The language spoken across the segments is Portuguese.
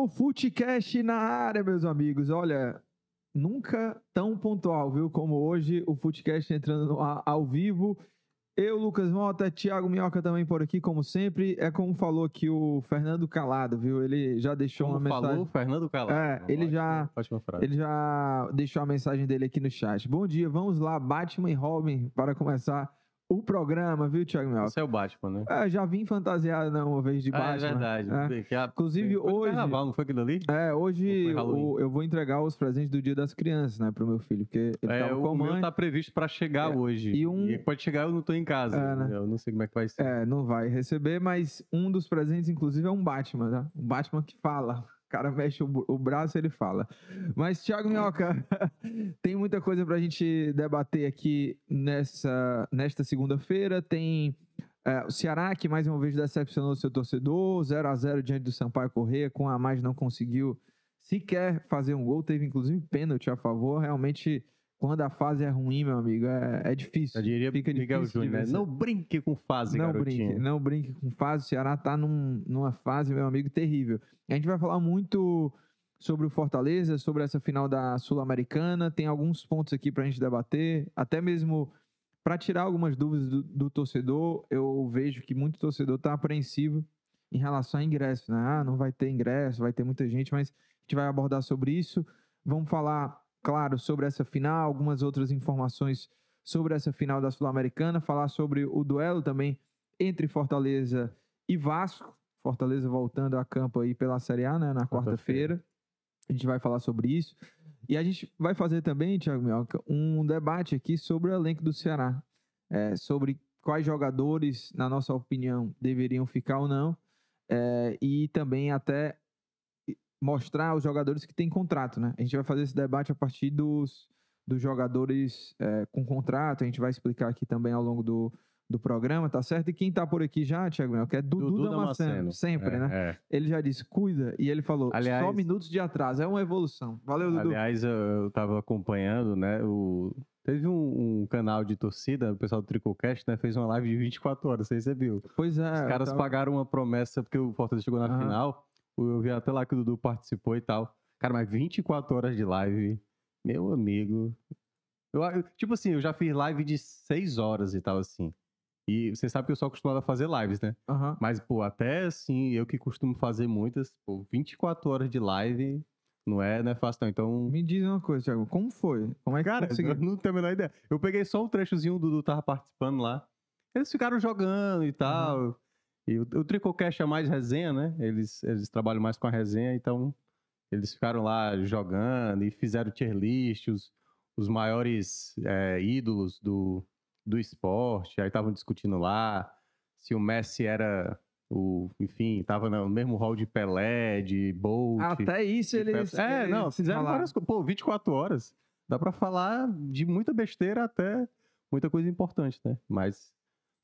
Vamos, Footcast na área, meus amigos. Olha, nunca tão pontual, viu? Como hoje, o Footcast entrando ao vivo. Eu, Lucas Mota, Thiago Minhoca também por aqui, como sempre. É como falou aqui o Fernando Calado, viu? Ele já deixou Como uma mensagem. falou Fernando Calado. É, ele Ótima- já- Ótima frase. Ele já deixou a mensagem dele aqui no chat. Bom dia, vamos lá, Batman e Robin, para começar o programa, viu, Thiago Minhoca? Esse é o Batman, né? É, já vim fantasiado né, uma vez de Ah, Batman. é verdade. É. Bem, que a- Inclusive, foi hoje- Carnaval, não foi aquilo ali? É, hoje o- eu vou entregar os presentes do Dia das Crianças, né, pro meu filho, porque ele É, o com a meu mãe. tá previsto pra chegar É, hoje. e um- pode chegar, eu não tô em casa. É, né? Eu não sei como é que vai ser. É, não vai receber, mas um dos presentes, inclusive, é um Batman, tá? Um Batman que fala. Cara mexe o, o braço ele fala. Mas, Thiago Minhoca, tem muita coisa pra gente debater aqui nessa, nesta segunda-feira. Tem é, o Ceará, que mais uma vez decepcionou seu torcedor, 0 a 0 diante do Sampaio Corrêa, com a mais não conseguiu sequer fazer um gol, teve inclusive pênalti a favor. Realmente, quando a fase é ruim, meu amigo, é, é difícil. Eu diria Fica Miguel difícil Júnior, né? Não brinque com fase, Não garotinho. brinque, não brinque com fase. O Ceará tá num- numa fase, meu amigo, terrível. A gente vai falar muito sobre o Fortaleza, sobre essa final da Sul-Americana. Tem alguns pontos aqui pra gente debater, até mesmo para tirar algumas dúvidas do, do torcedor. Eu vejo que muito torcedor tá apreensivo em relação a ingresso, né? Ah, não vai ter ingresso, vai ter muita gente, mas a gente vai abordar sobre isso. Vamos falar, claro, sobre essa final, algumas outras informações sobre essa final da Sul-Americana, falar sobre o duelo também entre Fortaleza e Vasco. Fortaleza voltando a campo aí pela Série A, né, na Quarta-feira. A gente vai falar sobre isso. E a gente vai fazer também, Thiago Minhoca, um debate aqui sobre o elenco do Ceará. É, sobre quais jogadores, na nossa opinião, deveriam ficar ou não. É, e também até mostrar os jogadores que têm contrato, né? A gente vai fazer esse debate a partir dos, dos jogadores é, com contrato. A gente vai explicar aqui também ao longo do, do programa, tá certo? E quem tá por aqui já, Thiago Mel, que é Dudu, Dudu Damasceno, Damasceno. sempre, É, né? é. Ele já disse, cuida, e ele falou, Aliás- só minutos de atraso, é uma evolução. Valeu, Dudu. Aliás, eu, tava acompanhando, né? O... Teve um, um canal de torcida, o pessoal do Tricocast, né? Fez uma live de 24 horas, você recebeu. pois é. Os caras tava- pagaram uma promessa, porque o Fortaleza chegou na final. Eu vi até lá que o Dudu participou e tal. Cara, mas 24 horas de live, meu amigo. Eu, tipo assim, eu já fiz live de 6 horas e tal, assim. E você sabe que eu sou acostumado a fazer lives, né? Aham. Mas, pô, até assim, eu que costumo fazer muitas, pô, 24 horas de live não é, não é fácil, não. Então, Me diz uma coisa, Thiago, como foi? Como é que Cara, conseguiu? eu não tenho a menor ideia. Eu peguei só um trechozinho, o Dudu tava participando lá. Eles ficaram jogando e tal. E o, o Tricocast é mais resenha, né? Eles, eles trabalham mais com a resenha, então eles ficaram lá jogando e fizeram tier list, os, os maiores é, ídolos do, do esporte. Aí estavam discutindo lá se o Messi era o. Enfim, tava no mesmo hall de Pelé, de Bolt. Até isso eles. É, eles não, fizeram falaram. várias coisas. Pô, 24 horas. Dá pra falar de muita besteira até muita coisa importante, né? Mas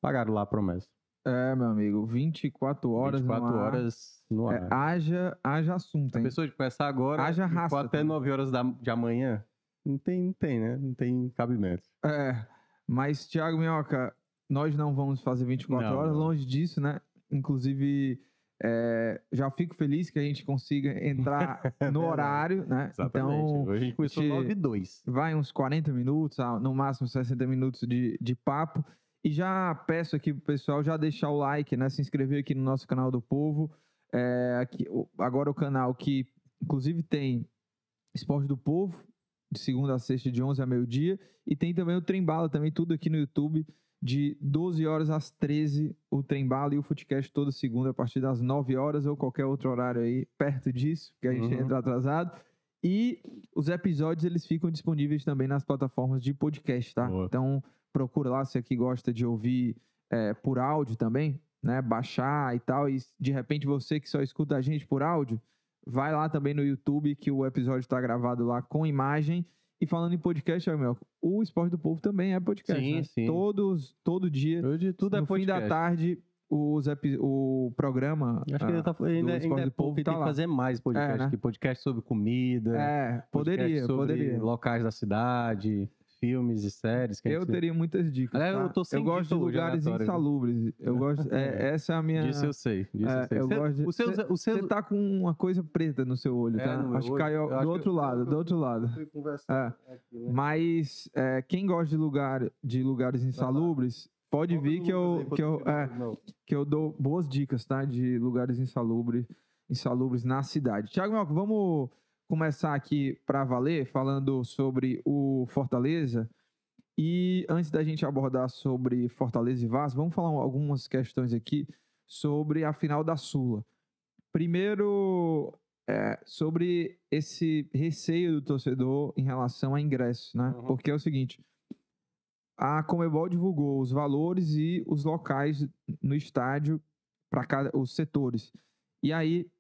pagaram lá a promessa. É, meu amigo, 24 horas. 24 no ar. horas no É, ar. haja, haja assunto, A hein? pessoa de começar agora Haja for raça até também. 9 horas da, de amanhã. Não tem, não tem, né? Não tem cabimento. É, mas, Thiago Minhoca, nós não vamos fazer 24 Não, horas, não. longe disso, né? Inclusive, é, já fico feliz que a gente consiga entrar no horário, né? Exatamente. Então, Hoje a gente começou gente- 9 e 2. vai uns 40 minutos, no máximo 60 minutos de, de papo. E já peço aqui pro pessoal já deixar o like, né? Se inscrever aqui no nosso canal do Povo. É, aqui, agora o canal que, inclusive, tem Esporte do Povo, de segunda a sexta, de 11 a meio-dia. E tem também o Trembala, também tudo aqui no YouTube, de 12 horas às 13, o Trembala e o Footcast toda segunda, a partir das 9 horas ou qualquer outro horário aí, perto disso, que a gente Uhum. entra atrasado. E os episódios, eles ficam disponíveis também nas plataformas de podcast, tá? Boa. Então, procura lá, você que gosta de ouvir é, por áudio também, né? Baixar e tal. E de repente você que só escuta a gente por áudio, vai lá também no YouTube que o episódio está gravado lá com imagem. E falando em podcast, meu, o Esporte do Povo também é podcast. Sim, né? sim. Todos, todo dia, Hoje tudo é no fim podcast. da tarde, os o programa. Acho que ah, ainda, tá, ainda, do ainda Esporte é do pouco Povo tá tem que lá. fazer mais podcast. É, né? que podcast sobre comida. É, podcast poderia, sobre poderia. locais da cidade, filmes e séries. Que Eu gente- teria muitas dicas. Aliás, tá? eu tô sem gosto de lugares viu? insalubres. Eu gosto. é, essa é a minha. Disso eu sei. Disso É, eu sei. eu Cê- gosto de- o seu, cê- o seu, Você tá com uma coisa preta no seu olho, É, tá? meu acho que caiu Eu do outro lado, do outro lado. É. né? Mas é, quem gosta de, lugar, de lugares insalubres, pode vir que eu, que, eu, é, eu- que eu dou boas dicas, tá? De lugares insalubres, insalubres na cidade. Tiago Melco, vamos começar aqui para valer, falando sobre o Fortaleza. E antes da gente abordar sobre Fortaleza e Vasco, vamos falar algumas questões aqui sobre a final da Sula. Primeiro, é, sobre esse receio do torcedor em relação a ingressos, né? Uhum. Porque é o seguinte, a Comebol divulgou os valores e os locais no estádio para cada os setores. E aí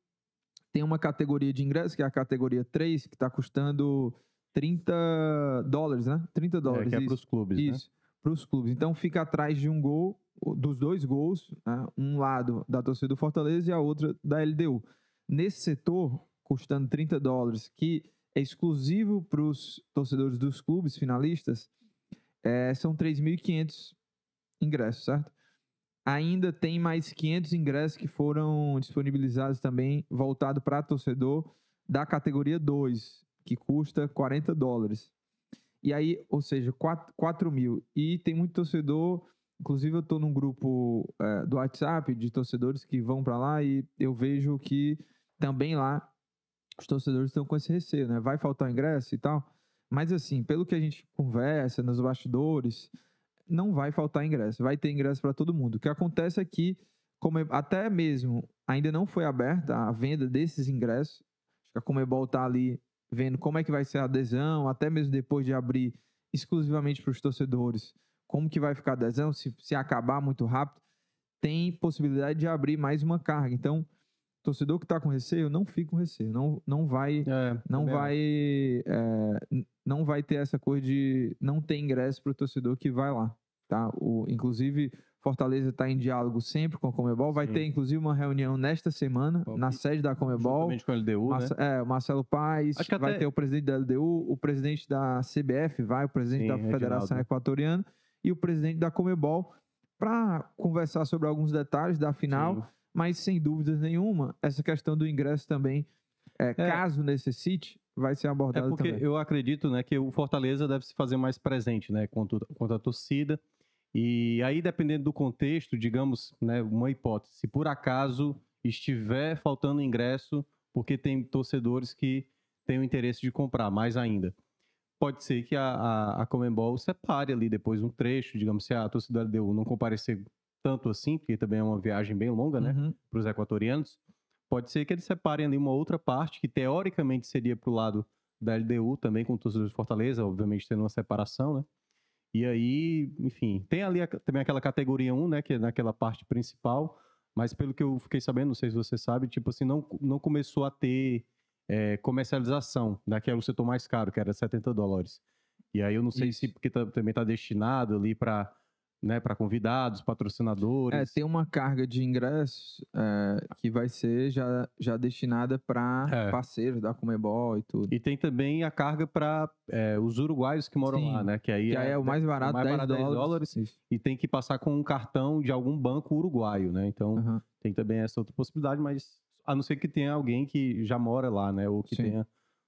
tem uma categoria de ingresso, que é a categoria 3, que está custando 30 dólares, né? 30 É, dólares. que é isso. pros clubes, né? Isso, para os clubes. Então fica atrás de um gol, dos dois gols, né? um lado da torcida do Fortaleza e a outra da LDU. Nesse setor, custando 30 dólares, que é exclusivo para os torcedores dos clubes finalistas, é, são 3.500 ingressos, certo? Ainda tem mais 500 ingressos que foram disponibilizados também, voltado para torcedor da categoria 2, que custa 40 dólares. E aí, ou seja, 4, 4 mil. E tem muito torcedor, inclusive eu estou num grupo é, do WhatsApp de torcedores que vão para lá e eu vejo que também lá os torcedores estão com esse receio, né? Vai faltar ingresso e tal. Mas assim, pelo que a gente conversa nos bastidores, não vai faltar ingresso. Vai ter ingresso para todo mundo. O que acontece é que, como é- até mesmo ainda não foi aberta a venda desses ingressos, acho que a Comebol está ali vendo como é que vai ser a adesão, até mesmo depois de abrir exclusivamente para os torcedores, como que vai ficar a adesão, se, se acabar muito rápido, tem possibilidade de abrir mais uma carga. Então, torcedor que está com receio, não fica com receio, não, não vai É, não também vai é, não vai ter essa coisa de não ter ingresso para o torcedor que vai lá, tá? O, inclusive Fortaleza está em diálogo sempre com a Comebol, vai Sim. ter inclusive uma reunião nesta semana Bom, na sede da Comebol. Com a LDU, Marce- né? é, o Marcelo Paes, vai ter o presidente da LDU, o presidente da CBF vai, o presidente Sim, da Reginaldo. Federação Equatoriana e o presidente da Comebol para conversar sobre alguns detalhes da final Sim. Mas sem dúvidas nenhuma, essa questão do ingresso também, é, caso necessite, vai ser É abordada porque também. eu acredito, né, que o Fortaleza deve se fazer mais presente, né, quanto, quanto à torcida. E aí, dependendo do contexto, digamos, né, uma hipótese, se por acaso estiver faltando ingresso, porque tem torcedores que têm o interesse de comprar, mais ainda. Pode ser que a, a, a Comembol separe ali depois um trecho, digamos, se a torcida da LDU não comparecer tanto assim, porque também é uma viagem bem longa, né? Uhum. para os equatorianos, pode ser que eles separem ali uma outra parte, que teoricamente seria para o lado da LDU, também com torcedores de Fortaleza, obviamente tendo uma separação, né? E aí, enfim, tem ali a- também aquela categoria 1, né, que é naquela parte principal, mas pelo que eu fiquei sabendo, não sei se você sabe, tipo assim, não, não começou a ter é, comercialização daquele setor mais caro, que era 70 dólares. E aí eu não sei se Isso. porque tá- também está destinado ali para né, para convidados, patrocinadores. É, tem uma carga de ingressos é, que vai ser já, já destinada para É. parceiros da Comebol e tudo. E tem também a carga para os uruguaios que moram Sim, lá, né? Que aí que aí é o mais barato, mais 10 barato, 10 dólares. dólares. E tem que passar com um cartão de algum banco uruguaio, né? Então tem também essa outra possibilidade, mas a não ser que tenha alguém que já mora lá, né? Ou que Sim. tenha,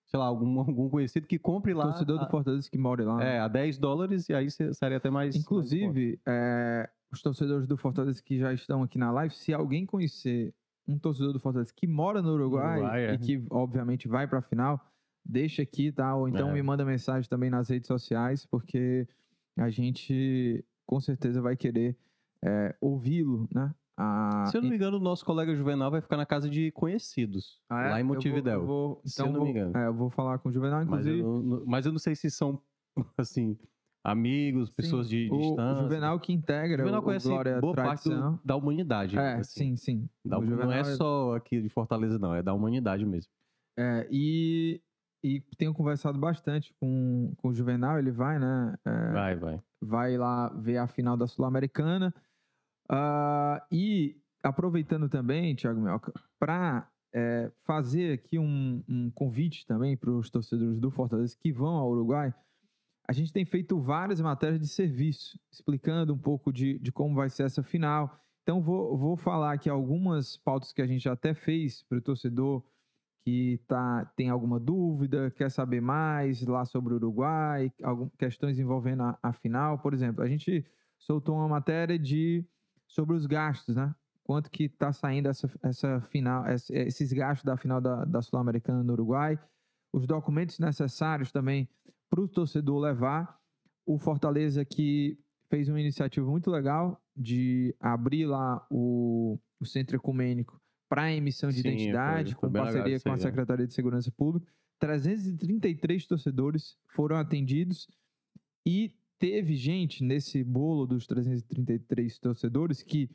sei lá, algum, algum conhecido que compre lá. Torcedor a, do Fortaleza que mora lá. É, a 10 dólares e aí se- seria até mais. mais. Inclusive, é, os torcedores do Fortaleza que já estão aqui na live, se alguém conhecer um torcedor do Fortaleza que mora no Uruguai, Uruguai, é. e que, obviamente, vai para a final, deixa aqui, tá? Ou então É. me manda mensagem também nas redes sociais, porque a gente com certeza vai querer é, ouvi-lo, né? A- Se eu não me engano, o nosso colega Juvenal vai ficar na casa de conhecidos, Ah, é? lá em Eu vou- Montevidéu. eu vou- se então eu não vou, me engano. é, eu vou falar com o Juvenal, Mas eu, inclusive. não, mas eu não sei se são, assim, amigos, pessoas de, de o, distância. o Juvenal que integra Juvenal o, conhece o Glória boa parte do- Tradição. da humanidade. É, assim. sim, sim. Da- O não Juvenal é só aqui de Fortaleza, não, é da humanidade mesmo. É, e, e tenho conversado bastante com, com o Juvenal, ele vai, né? é, Vai, vai. vai lá ver a final da Sul-Americana. Ah, e aproveitando também, Thiago Melca, para fazer aqui um, um convite também para os torcedores do Fortaleza que vão ao Uruguai, a gente tem feito várias matérias de serviço, explicando um pouco de, de como vai ser essa final. Então, vou, vou falar aqui algumas pautas que a gente até fez para o torcedor que tá, tem alguma dúvida, quer saber mais lá sobre o Uruguai, algumas questões envolvendo a, a final. Por exemplo, a gente soltou uma matéria de sobre os gastos, né? Quanto que está saindo essa, essa final, ess- esses gastos da final da, da Sul-Americana no Uruguai, os documentos necessários também para o torcedor levar. O Fortaleza que fez uma iniciativa muito legal de abrir lá o, o centro ecumênico para emissão de Sim, foi- identidade, foi com bem legal parceria com a é. Secretaria de Segurança Pública. 333 torcedores foram atendidos e teve gente nesse bolo dos 333 torcedores que,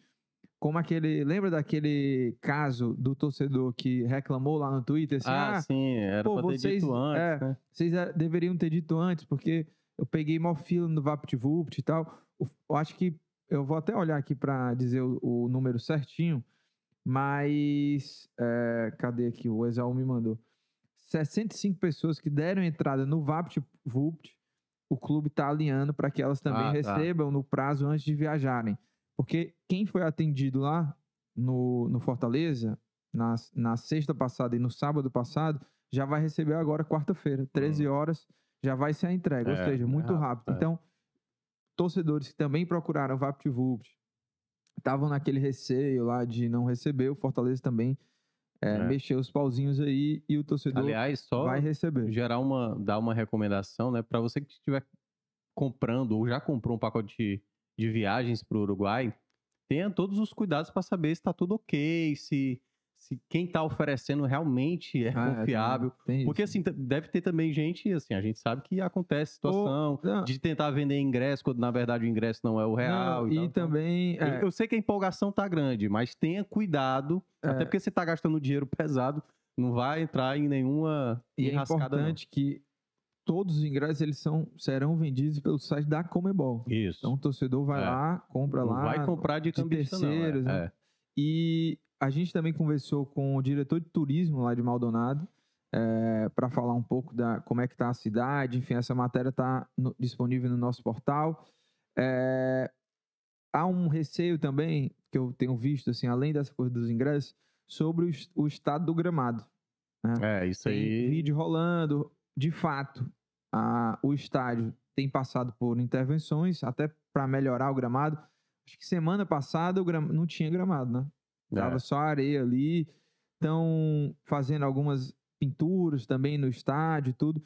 como aquele. Lembra daquele caso do torcedor que reclamou lá no Twitter? Assim, ah, ah, sim, era pô, pra ter vocês- dito antes, é, né? vocês deveriam ter dito antes, porque eu peguei mó fila no VaptVupt e tal. Eu acho que eu vou até olhar aqui para dizer o, o número certinho, mas eh, cadê aqui? O Exaú me mandou. 65 pessoas que deram entrada no VaptVupt, o clube está alinhando para que elas também Ah, tá. recebam no prazo antes de viajarem. Porque quem foi atendido lá no, no Fortaleza, na, na sexta passada e no sábado passado, já vai receber agora quarta-feira, 13 horas, já vai ser a entrega, ou Hum. É, seja, é muito rápido, rápido. é. Então, torcedores que também procuraram o VaptVupt, estavam naquele receio lá de não receber, o Fortaleza também é, É. mexeu os pauzinhos aí e o torcedor Aliás, só vai receber. gerar uma, dar uma recomendação, né, para você que estiver comprando ou já comprou um pacote de, de viagens para o Uruguai, tenha todos os cuidados para saber se está tudo ok, se, se quem está oferecendo realmente é Ah, é, confiável. tem Porque isso. assim, deve ter também gente, assim, a gente sabe que acontece situação Não, de tentar vender ingresso quando na verdade o ingresso não é o real. não, e, e tal. Então, também eu- é, eu sei que a empolgação tá grande, mas tenha cuidado, É. até porque você tá gastando dinheiro pesado, não vai entrar em nenhuma E é enrascada, não. importante que todos os ingressos eles são, serão vendidos pelo site da Comebol. Isso. Então o torcedor vai É. lá, compra não lá. vai comprar de, de cambista, não, é. terceiros, né? É. E a gente também conversou com o diretor de turismo lá de Maldonado para falar um pouco da como é que tá a cidade. Enfim, essa matéria está disponível no nosso portal. É, há um receio também que eu tenho visto, assim, além dessa coisa dos ingressos, sobre o, o estado do gramado. É, isso Tem aí. vídeo rolando. De fato, a- o estádio tem passado por intervenções até para melhorar o gramado. Acho que semana passada o gram- não tinha gramado, né? Tava É. só areia ali. Estão fazendo algumas pinturas também no estádio e tudo.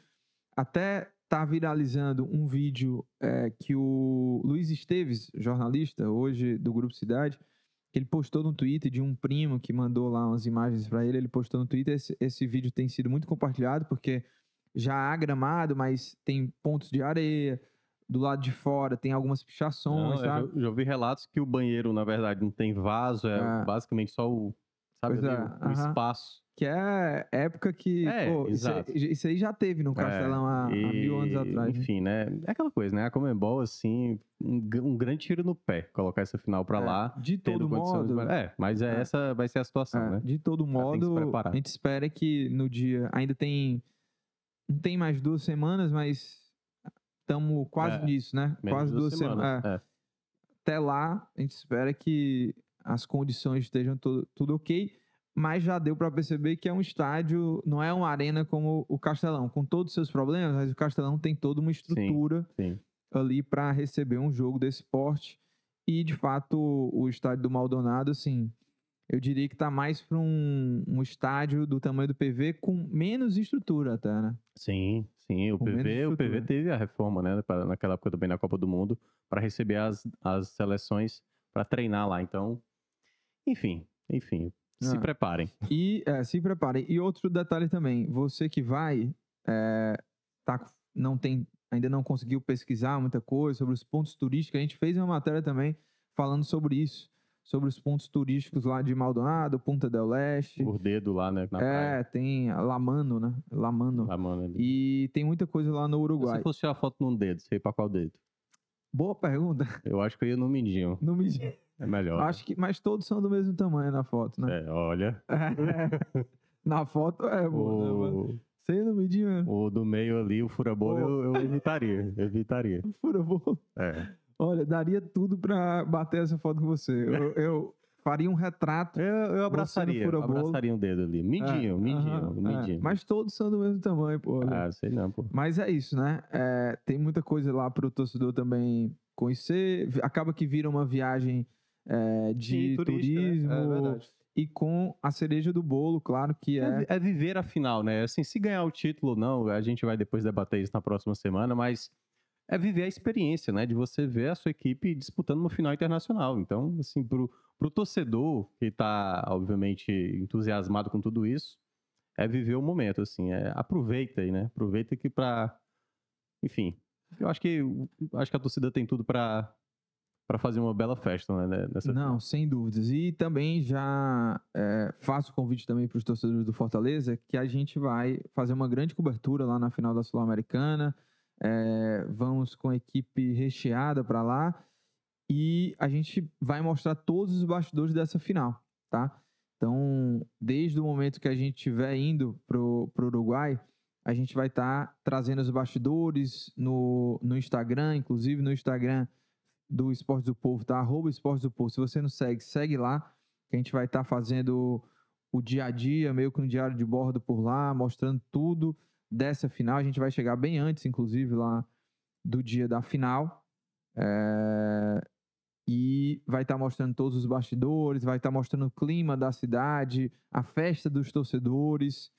Até tá viralizando um vídeo é, que o Luiz Esteves, jornalista, hoje do Grupo Cidade, que ele postou no Twitter de um primo que mandou lá umas imagens para ele. Ele postou no Twitter. Esse, esse vídeo tem sido muito compartilhado porque já há gramado, mas tem pontos de areia. Do lado de fora tem algumas Não, pichações, eu sabe? já, já ouvi relatos que o banheiro, na verdade, não tem vaso, é É. basicamente só o, sabe, ali, é, o- o, espaço. Que é época que. É, pô, isso, aí, isso aí já teve no Castelão há, há É, mil anos e, atrás. né? Enfim, né? É aquela coisa, né? A Comembol, assim, um, um grande tiro no pé colocar essa final pra É, lá. de todo modo. É, mas é, É. essa vai ser a situação, é, né? De todo modo, a gente espera que no dia. Ainda tem. Não tem mais duas semanas, mas estamos quase É, nisso, né? Quase duas semanas. É. É. Até lá, a gente espera que as condições estejam tudo, tudo ok. Mas já deu para perceber que é um estádio, não é uma arena como o Castelão, com todos os seus problemas, mas o Castelão tem toda uma estrutura sim. ali para receber um jogo desse porte. E, de fato, o estádio do Maldonado, assim, eu diria que tá mais para um, um estádio do tamanho do PV com menos estrutura até, né? Sim, sim. O Com PV, o PV teve a reforma, né? pra- naquela época também na Copa do Mundo, para receber as, as seleções para treinar lá. Então, enfim, enfim. Se Ah. preparem. E é, se preparem. E outro detalhe também, você que vai, é, tá, não tem ainda não conseguiu pesquisar muita coisa sobre os pontos turísticos, a gente fez uma matéria também falando sobre isso, sobre os pontos turísticos lá de Maldonado, Punta del Leste. Por dedo lá, né? Na é, praia. tem Lamano, né? Lamano. Lá, mano, ali. E tem muita coisa lá no Uruguai. Se fosse tirar foto num dedo, você ia pra qual dedo? Boa pergunta. Eu acho que eu ia no mindinho. Não me É melhor. Acho que, mas todos são do mesmo tamanho na foto, né? É, olha. na foto é boa, né? O, Você não medir mesmo. o do meio ali, o furabolo, Pô. eu, eu evitaria. Evitaria. Fura bolo. É. Olha, daria tudo pra bater essa foto com você. Eu, eu faria um retrato. Eu, eu abraçaria. Eu abraçaria um dedo ali. Mindinho, É, mindinho, aham, é. mindinho. Mas todos são do mesmo tamanho, pô. Ah, sei não, pô. Mas é isso, né? É, tem muita coisa lá pro torcedor também conhecer. Acaba que vira uma viagem é, de Sim, turística, né? turismo. É verdade. e com a cereja do bolo, claro que É, é. é viver a final, né? Assim, se ganhar o título ou não, a gente vai depois debater isso na próxima semana, mas é viver a experiência, né? De você ver a sua equipe disputando uma final internacional. Então, assim, pro, pro torcedor que tá, obviamente, entusiasmado com tudo isso, é viver o momento, assim. É, aproveita aí, né? Aproveita que pra... Enfim, eu acho que, acho que a torcida tem tudo pra para fazer uma bela festa, né? Nessa Não, sem dúvidas. E também já é, faço convite também para os torcedores do Fortaleza que a gente vai fazer uma grande cobertura lá na final da Sul-Americana. É, vamos com a equipe recheada para lá e a gente vai mostrar todos os bastidores dessa final, tá? Então, desde o momento que a gente estiver indo pro, pro Uruguai, a gente vai estar trazendo os bastidores no, no Instagram, inclusive no Instagram do Esporte do Povo, tá? Arroba Esporte do Povo. Se você não segue, segue lá, que a gente vai estar fazendo o dia a dia, meio que um diário de bordo por lá, mostrando tudo dessa final. A gente vai chegar bem antes, inclusive, lá do dia da final. É, E vai estar mostrando todos os bastidores, vai estar mostrando o clima da cidade, a festa dos torcedores,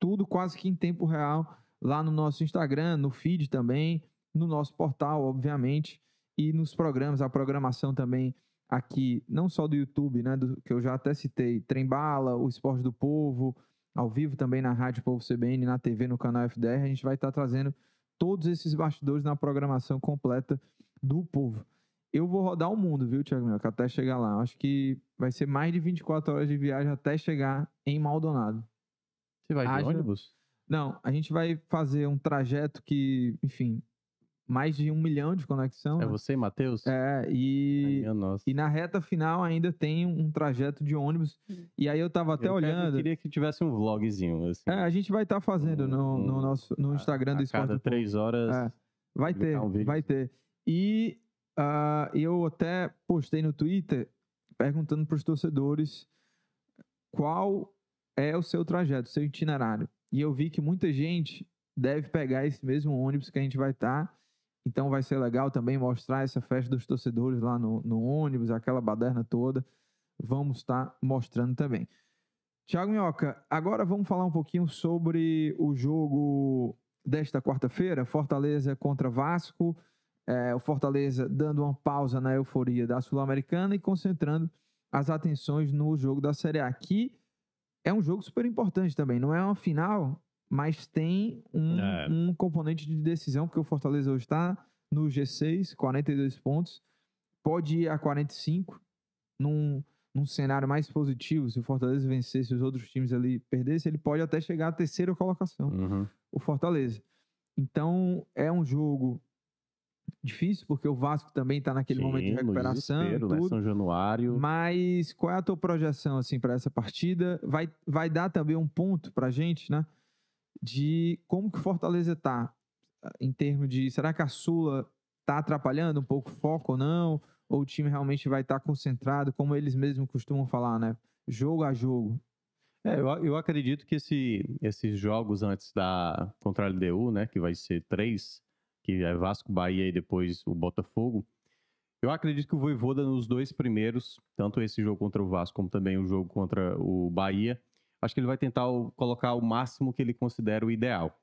tudo quase que em tempo real lá no nosso Instagram, no feed também, no nosso portal, obviamente, e nos programas, a programação também aqui, não só do YouTube, né, do, que eu já até citei, Trembala, o Esporte do Povo, ao vivo também na Rádio Povo CBN, na TV, no canal FDR, a gente vai estar trazendo todos esses bastidores na programação completa do Povo. Eu vou rodar o mundo, viu, Thiago Minhoca, até chegar lá. Acho que vai ser mais de 24 horas de viagem até chegar em Maldonado. Você vai de Haja- ônibus? Não, a gente vai fazer um trajeto que, enfim, mais de um milhão de conexão. É né? você, Matheus? É, Ai, e, minha nossa. e na reta final ainda tem um trajeto de ônibus. E aí eu tava até Eu olhando. Eu queria que tivesse um vlogzinho, assim. É, a gente vai estar fazendo no, no Um- nosso no a- Instagram do a Esporte cada do Povo. três horas. É. Vai ter, um vídeo. vai ter. E ah, eu até postei no Twitter perguntando para os torcedores qual é o seu trajeto, o seu itinerário. E eu vi que muita gente deve pegar esse mesmo ônibus que a gente vai estar. Então vai ser legal também mostrar essa festa dos torcedores lá no, no ônibus, aquela baderna toda. Vamos estar mostrando também. Tiago Minhoca, agora vamos falar um pouquinho sobre o jogo desta quarta-feira, Fortaleza contra Vasco. É, o Fortaleza dando uma pausa na euforia da Sul-Americana e concentrando as atenções no jogo da Série A. Aqui é um jogo super importante também. Não é uma final, mas tem um, É. um componente de decisão, porque o Fortaleza hoje está no G6, 42 pontos. Pode ir a 45 num, num cenário mais positivo. Se o Fortaleza vencesse os outros times ali perdesse, ele pode até chegar à terceira colocação Uhum. o Fortaleza. Então, é um jogo difícil, porque o Vasco também está naquele momento de Sim, recuperação né? tudo. São Januário. Mas qual é a tua projeção assim para essa partida? Vai, vai dar também um ponto para gente, né? De como que o Fortaleza tá em termos de será que a Sula tá atrapalhando um pouco o foco ou não? Ou o time realmente vai estar concentrado, como eles mesmos costumam falar, né? Jogo a jogo. É, eu, eu acredito que esse- esses jogos antes da contra a LDU, né, que vai ser três, que é Vasco, Bahia e depois o Botafogo, eu acredito que o Voivoda nos dois primeiros, tanto esse jogo contra o Vasco como também o jogo contra o Bahia, acho que ele vai tentar colocar o máximo que ele considera o ideal.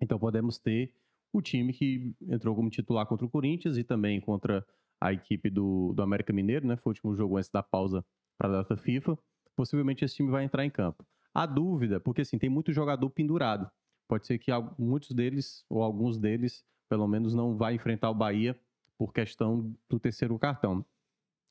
Então podemos ter o time que entrou como titular contra o Corinthians e também contra a equipe do, do América Mineiro, né? Foi o último jogo antes da pausa para a data FIFA. Possivelmente esse time vai entrar em campo. A dúvida, porque assim, tem muito jogador pendurado. Pode ser que muitos deles, ou alguns deles, pelo menos não vai enfrentar o Bahia por questão do terceiro cartão.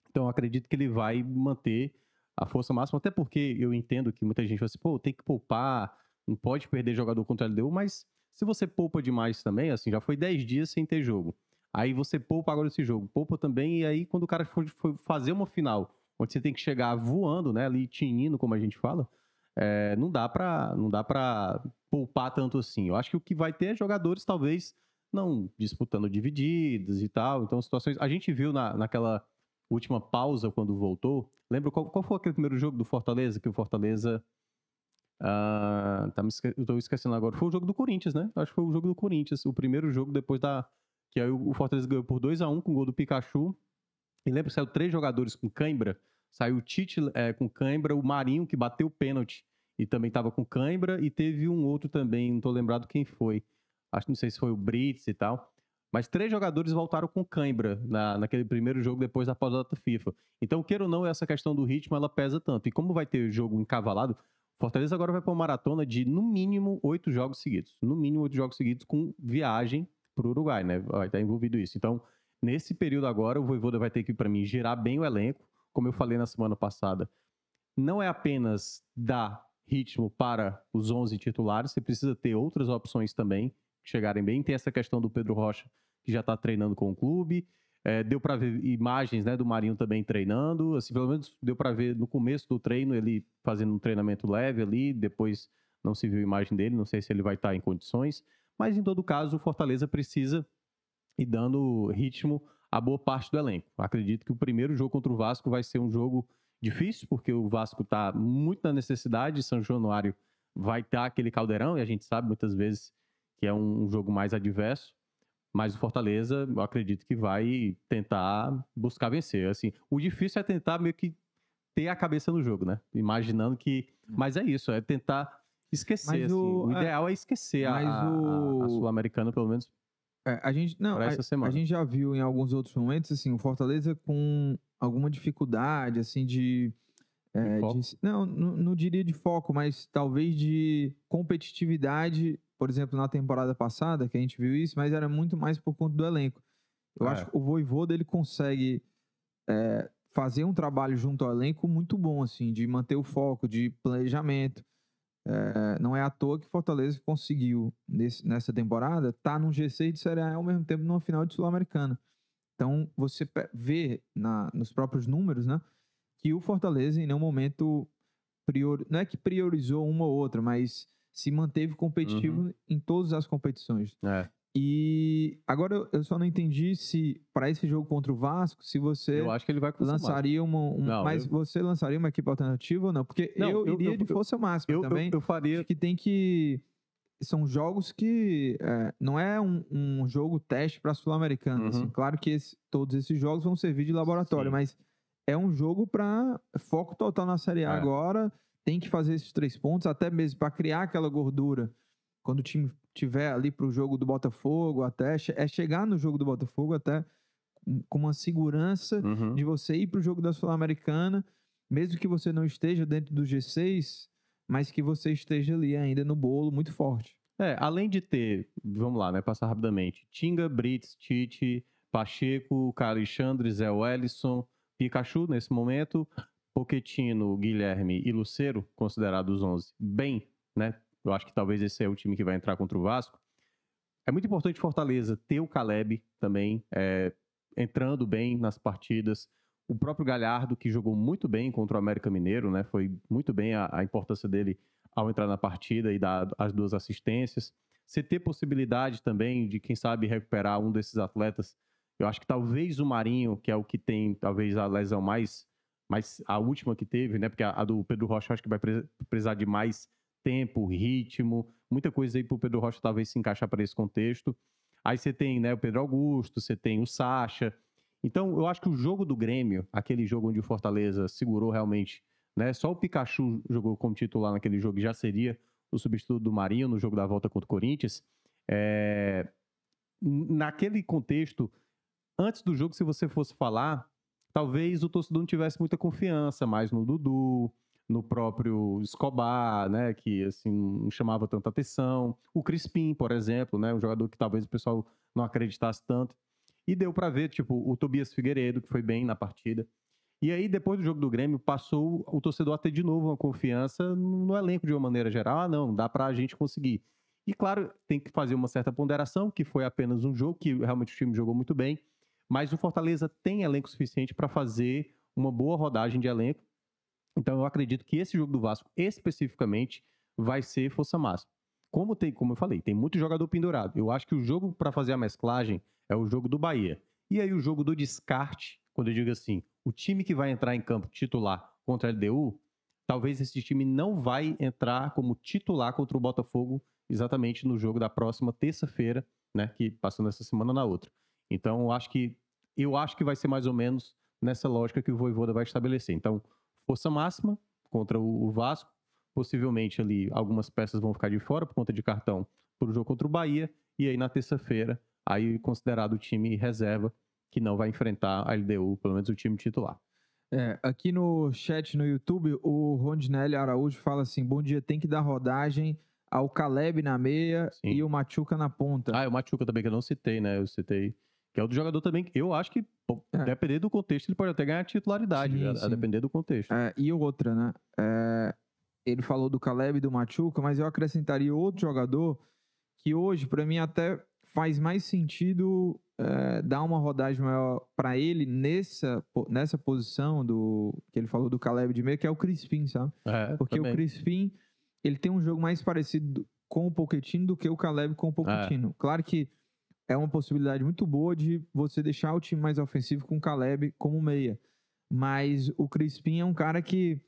Então, acredito que ele vai manter a força máxima, até porque eu entendo que muita gente vai assim, pô, tem que poupar, não pode perder jogador contra a LDU, mas se você poupa demais também, assim, já foi 10 dias sem ter jogo. Aí você poupa agora esse jogo, poupa também, e aí quando o cara for, for fazer uma final, onde você tem que chegar voando, né, ali tinindo, como a gente fala, é, não dá para não dá para poupar tanto assim. Eu acho que o que vai ter é jogadores talvez não disputando divididos e tal. Então situações a gente viu na, naquela última pausa quando voltou. Lembra qual, qual foi aquele primeiro jogo do Fortaleza que o Fortaleza uh, tá me esque... eu tô esquecendo agora. Foi o jogo do Corinthians, né? Acho que foi o jogo do Corinthians, o primeiro jogo depois da que aí o Fortaleza ganhou por 2 a 1 com o gol do Pikachu. E lembra que saiu três jogadores com cãibra Saiu o Tite é, com cãibra, o Marinho, que bateu o pênalti e também estava com cãibra, e teve um outro também, não estou lembrado quem foi. Acho que não sei se foi o Brits e tal. Mas três jogadores voltaram com cãibra na, naquele primeiro jogo depois da pós-data FIFA. Então, queira ou não, essa questão do ritmo, ela pesa tanto. E como vai ter jogo encavalado, Fortaleza agora vai para uma maratona de, no mínimo, oito jogos seguidos. No mínimo, oito jogos seguidos com viagem para o Uruguai, né? Vai estar envolvido isso. Então, nesse período agora, o Voivoda vai ter que, para mim, gerar bem o elenco como eu falei na semana passada, não é apenas dar ritmo para os 11 titulares, você precisa ter outras opções também chegarem bem. Tem essa questão do Pedro Rocha, que já está treinando com o clube. É, deu para ver imagens né, do Marinho também treinando. Assim, pelo menos deu para ver no começo do treino ele fazendo um treinamento leve ali. Depois não se viu imagem dele. Não sei se ele vai estar tá em condições. Mas em todo caso, o Fortaleza precisa ir dando ritmo a boa parte do elenco. Acredito que o primeiro jogo contra o Vasco vai ser um jogo difícil, porque o Vasco está muito na necessidade, São Januário vai estar aquele caldeirão, e a gente sabe muitas vezes que é um jogo mais adverso, mas o Fortaleza, eu acredito que vai tentar buscar vencer. Assim, o difícil é tentar meio que ter a cabeça no jogo, né? Imaginando que. Hum. Mas é isso, é tentar esquecer. Assim. O, o, é ideal é, é esquecer a, o... a Sul-Americana, pelo menos é, a gente não, a, a, gente já viu em alguns outros momentos assim o Fortaleza com alguma dificuldade assim de, é, de não, não, não, diria de foco, mas talvez de competitividade, por exemplo na temporada passada que a gente viu isso, mas era muito mais por conta do elenco. Eu é. acho que o Voivoda ele consegue é, fazer um trabalho junto ao elenco muito bom assim, de manter o foco, de planejamento. É, não é à toa que Fortaleza conseguiu, nesse, nessa temporada, estar tá num G6 de Série A ao mesmo tempo numa final de Sul-Americana. Então, você vê na, nos próprios números, né, que o Fortaleza em nenhum momento prior, não é que priorizou uma ou outra, mas se manteve competitivo uhum. em todas as competições. É. E agora eu só não entendi se para esse jogo contra o Vasco, se você eu acho que ele vai lançaria uma, um, não, mas eu... você lançaria uma equipe alternativa ou não? Porque não, eu, eu, iria de força máxima também. Eu, faria. Acho que tem que são jogos que é, não é um, um, jogo teste para sul-americano. Assim. Uhum. Assim. Claro que esse, todos esses jogos vão servir de laboratório, Sim. mas é um jogo para foco total na Série A é. agora. Tem que fazer esses três pontos, até mesmo para criar aquela gordura quando o time tiver ali para o jogo do Botafogo, até é chegar no jogo do Botafogo até com uma segurança uhum. de você ir para o jogo da Sul-Americana, mesmo que você não esteja dentro do G6, mas que você esteja ali ainda no bolo muito forte. É, além de ter, vamos lá, né, passar rapidamente, Tinga, Brits, Tite, Pacheco, Alexandre, Zé Wellison, Pikachu nesse momento, Poquetino, Guilherme e Lucero, considerados 11, bem, né, eu acho que talvez esse é o time que vai entrar contra o Vasco. É muito importante Fortaleza ter o Caleb também é, entrando bem nas partidas. O próprio Galhardo, que jogou muito bem contra o América Mineiro, né? Foi muito bem a, a importância dele ao entrar na partida e dar as duas assistências. Você ter possibilidade também de, quem sabe, recuperar um desses atletas. Eu acho que talvez o Marinho, que é o que tem talvez a lesão mais, mais a última que teve, né? Porque a, a do Pedro Rocha acho que vai precisar de mais tempo, ritmo, muita coisa aí para o Pedro Rocha talvez se encaixar para esse contexto. Aí você tem né, o Pedro Augusto, você tem o Sacha. Então, eu acho que o jogo do Grêmio, aquele jogo onde o Fortaleza segurou realmente, né? Só o Pikachu jogou como titular naquele jogo, já seria o substituto do Marinho no jogo da volta contra o Corinthians. É... Naquele contexto, antes do jogo, se você fosse falar, talvez o torcedor não tivesse muita confiança mais no Dudu, no próprio Escobar, né, que assim não chamava tanta atenção. O Crispim, por exemplo, né, um jogador que talvez o pessoal não acreditasse tanto. E deu para ver, tipo, o Tobias Figueiredo, que foi bem na partida. E aí, depois do jogo do Grêmio, passou o torcedor a ter de novo uma confiança no elenco de uma maneira geral. Ah, não, dá pra gente conseguir. E claro, tem que fazer uma certa ponderação, que foi apenas um jogo, que realmente o time jogou muito bem. Mas o Fortaleza tem elenco suficiente para fazer uma boa rodagem de elenco. Então eu acredito que esse jogo do Vasco, especificamente, vai ser força máxima. Como tem, como eu falei, tem muito jogador pendurado. Eu acho que o jogo para fazer a mesclagem é o jogo do Bahia. E aí o jogo do descarte, quando eu digo assim, o time que vai entrar em campo titular contra a LDU, talvez esse time não vai entrar como titular contra o Botafogo exatamente no jogo da próxima terça-feira, né, que passando essa semana na outra. Então, eu acho que eu acho que vai ser mais ou menos nessa lógica que o Voivoda vai estabelecer. Então, força máxima contra o Vasco, possivelmente ali algumas peças vão ficar de fora por conta de cartão para o jogo contra o Bahia e aí na terça-feira aí considerado o time reserva que não vai enfrentar a LDU, pelo menos o time titular. É, aqui no chat no YouTube, o Rondinelli Araújo fala assim: bom dia, tem que dar rodagem ao Caleb na meia Sim. e o Machuca na ponta. Ah, e o Machuca também, que eu não citei, né? Eu citei. Que é outro jogador também, eu acho que, pô, É. depender do contexto, ele pode até ganhar titularidade, Sim, a- a, sim. depender do contexto. É, e outra, né? É, ele falou do Caleb e do Machuca, mas eu acrescentaria outro jogador que hoje, pra mim, até faz mais sentido é, dar uma rodagem maior pra ele nessa, nessa posição do que ele falou do Caleb de meio, que é o Crispim, sabe? É, Porque também. o Crispim, ele tem um jogo mais parecido com o Pochettino do que o Caleb com o Pochettino. Claro que é uma possibilidade muito boa de você deixar o time mais ofensivo com o Caleb como meia. Mas o Crispim é um cara que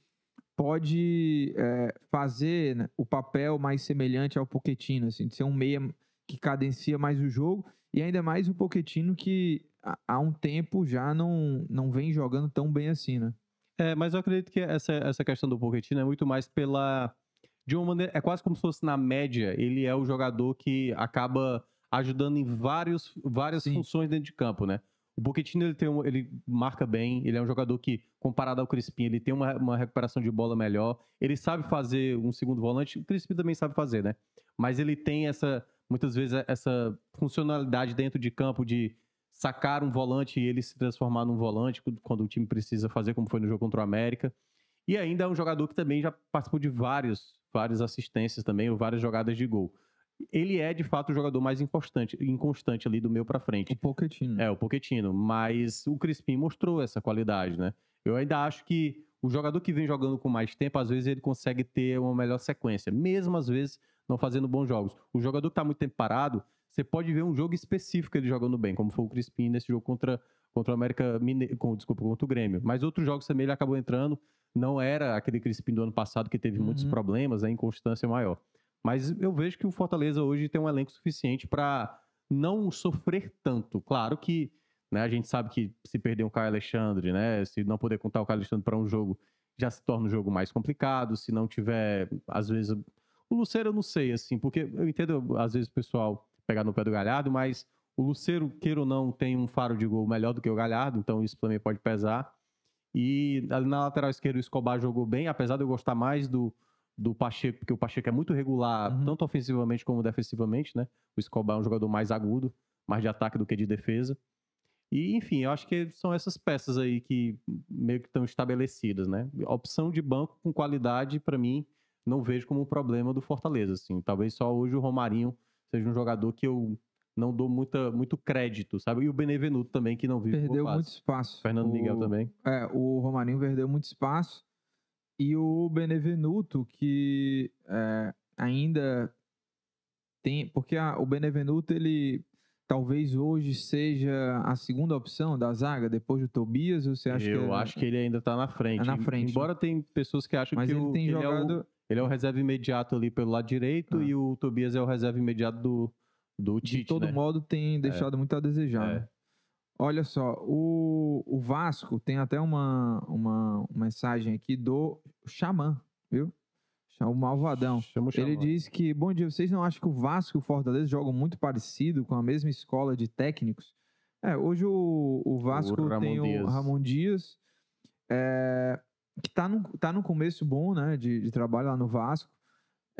pode é, fazer né, o papel mais semelhante ao Pochettino, assim, de ser um meia que cadencia mais o jogo. E ainda mais o Pochettino que há- um tempo já não, não vem jogando tão bem assim, né? É, mas eu acredito que essa, essa questão do Pochettino é muito mais pela. De uma maneira. É quase como se fosse na média. Ele é o jogador que acaba ajudando em vários, várias Sim. funções dentro de campo, né? O Pochettino ele, tem um- ele marca bem, ele é um jogador que, comparado ao Crispim, ele tem uma, uma recuperação de bola melhor. Ele sabe fazer um segundo volante, o Crispim também sabe fazer, né? Mas ele tem essa, muitas vezes, essa funcionalidade dentro de campo de sacar um volante e ele se transformar num volante quando- quando o time precisa fazer, como foi no jogo contra o América. E ainda é um jogador que também já participou de vários, várias assistências também, ou várias jogadas de gol. Ele é, de fato, o jogador mais inconstante, inconstante ali do meio pra frente. O Pochettino. É, o Pochettino. Mas o Crispim mostrou essa qualidade, né? Eu ainda acho que o jogador que vem jogando com mais tempo, às vezes ele consegue ter uma melhor sequência, mesmo às vezes não fazendo bons jogos. O jogador que tá muito tempo parado, você pode ver um jogo específico ele jogando bem, como foi o Crispim nesse jogo contra, contra o América Mineiro, com, desculpa, contra o Grêmio. Mas outros jogos também ele acabou entrando, não era aquele Crispim do ano passado que teve muitos Uhum. problemas, a inconstância maior. Mas eu vejo que o Fortaleza hoje tem um elenco suficiente para não sofrer tanto. Claro que né, a gente sabe que se perder um Caio Alexandre, né, se não poder contar o Caio Alexandre para um jogo, já se torna um jogo mais complicado. Se não tiver, às vezes. O Luceiro eu não sei, assim, porque eu entendo, às vezes, o pessoal pegar no pé do Galhardo, mas o Luceiro, queira ou não, tem um faro de gol melhor do que o Galhardo, então isso também pode pesar. E na lateral esquerda o Escobar jogou bem, apesar de eu gostar mais do, do Pacheco, porque o Pacheco é muito regular, Uhum. tanto ofensivamente como defensivamente, né? O Escobar é um jogador mais agudo, mais de ataque do que de defesa. E, enfim, eu acho que são essas peças aí que meio que estão estabelecidas, né? Opção de banco com qualidade, para mim, não vejo como um problema do Fortaleza, assim. Talvez só hoje o Romarinho seja um jogador que eu não dou muita, muito crédito, sabe? E o Benevenuto também, que não vive Perdeu muito espaço. Fernando Miguel O- também. É, o Romarinho perdeu muito espaço. E o Benevenuto, que é, ainda tem. Porque a- o Benevenuto, ele talvez hoje seja a segunda opção da zaga, depois do Tobias, ou você acha eu que. é- acho que ele ainda tá na frente. na frente, Embora tem pessoas que acham Mas que ele o, tem ele, é jogado. o, ele é o reserva imediato ali pelo lado direito Ah. e o Tobias é o reserva imediato do, do de Tite, todo né? modo, tem deixado muito a desejar. É. né? Olha só, o, o Vasco tem até uma, uma mensagem aqui do Xamã, viu? O Malvadão. Chama o Ele diz que, bom dia, vocês não acham que o Vasco e o Fortaleza jogam muito parecido, com a mesma escola de técnicos? É, hoje o, o Vasco Ramon tem o Dias. Ramon Dias, é, que tá no, tá no começo bom, né, de, de trabalho lá no Vasco.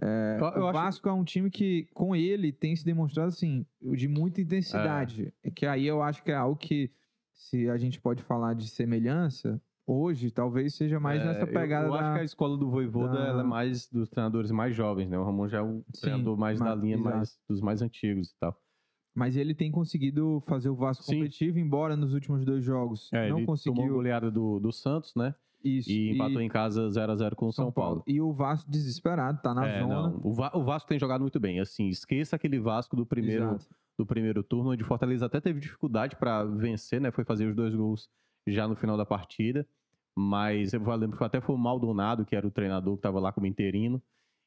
Eu, eu o acho Vasco é um time que, com ele, tem se demonstrado, assim, de muita intensidade. É. Que aí eu acho que é algo que, se a gente pode falar de semelhança, hoje talvez seja mais É, nessa eu- pegada Eu, acho da... que a escola do Voivoda da- ela é mais dos treinadores mais jovens, né? O Ramon já é um Sim, treinador mais ma- da linha exato. mais, dos mais antigos e tal. Mas ele tem conseguido fazer o Vasco Sim. competitivo, embora nos últimos dois jogos É, não ele tomou a conseguiu goleada do, do Santos, né? Isso. E empatou em casa 0 a 0 com o São, Paulo. E o Vasco desesperado, tá na É, zona. não, o, Va- o Vasco tem jogado muito bem. Assim, esqueça aquele Vasco do primeiro, Exato. do primeiro turno, onde o Fortaleza até teve dificuldade para vencer, né? Foi fazer os dois gols já no final da partida. Mas eu lembro que até foi o Maldonado, que era o treinador que estava lá como interino.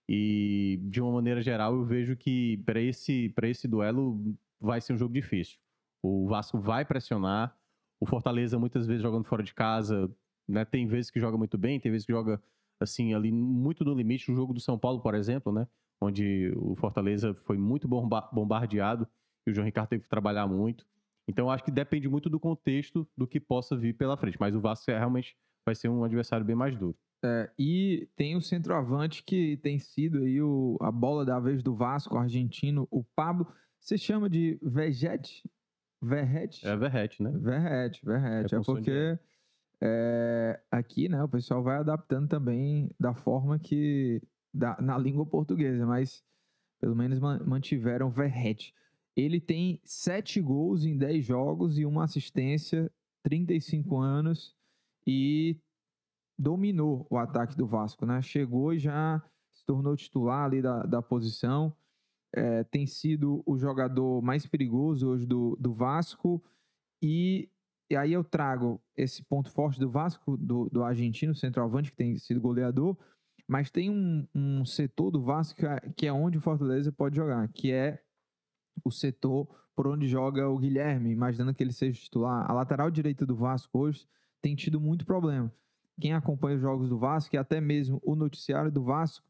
E de uma maneira geral, eu vejo que para esse, pra esse duelo vai ser um jogo difícil. O Vasco vai pressionar. O Fortaleza, muitas vezes jogando fora de casa, né? Tem vezes que joga muito bem, tem vezes que joga assim, ali muito no limite. O jogo do São Paulo, por exemplo, né? Onde o Fortaleza foi muito bomba- bombardeado e o João Ricardo teve que trabalhar muito. Então, eu acho que depende muito do contexto do que possa vir pela frente. Mas o Vasco é, realmente vai ser um adversário bem mais duro. É, e tem o centroavante que tem sido aí o, a bola da vez do Vasco, o argentino, o Pablo. Você chama de Vegete? Verrete? É Verrete, né? Verrete, Verrete. É É, porque é, aqui, né, o pessoal vai adaptando também da forma que. Da, na língua portuguesa, mas pelo menos man- mantiveram Verrete. Ele tem sete gols em 10 jogos e uma assistência, 35 anos, e dominou o ataque do Vasco, né? Chegou e já se tornou titular ali da, da posição. É, tem sido o jogador mais perigoso hoje do, do Vasco. E, e aí eu trago esse ponto forte do Vasco, do, do argentino, centroavante, que tem sido goleador. Mas tem um, um setor do Vasco que é- que é onde o Fortaleza pode jogar, que é o setor por onde joga o Guilherme, imaginando que ele seja titular. A lateral direita do Vasco hoje tem tido muito problema. Quem acompanha os jogos do Vasco e até mesmo o noticiário do Vasco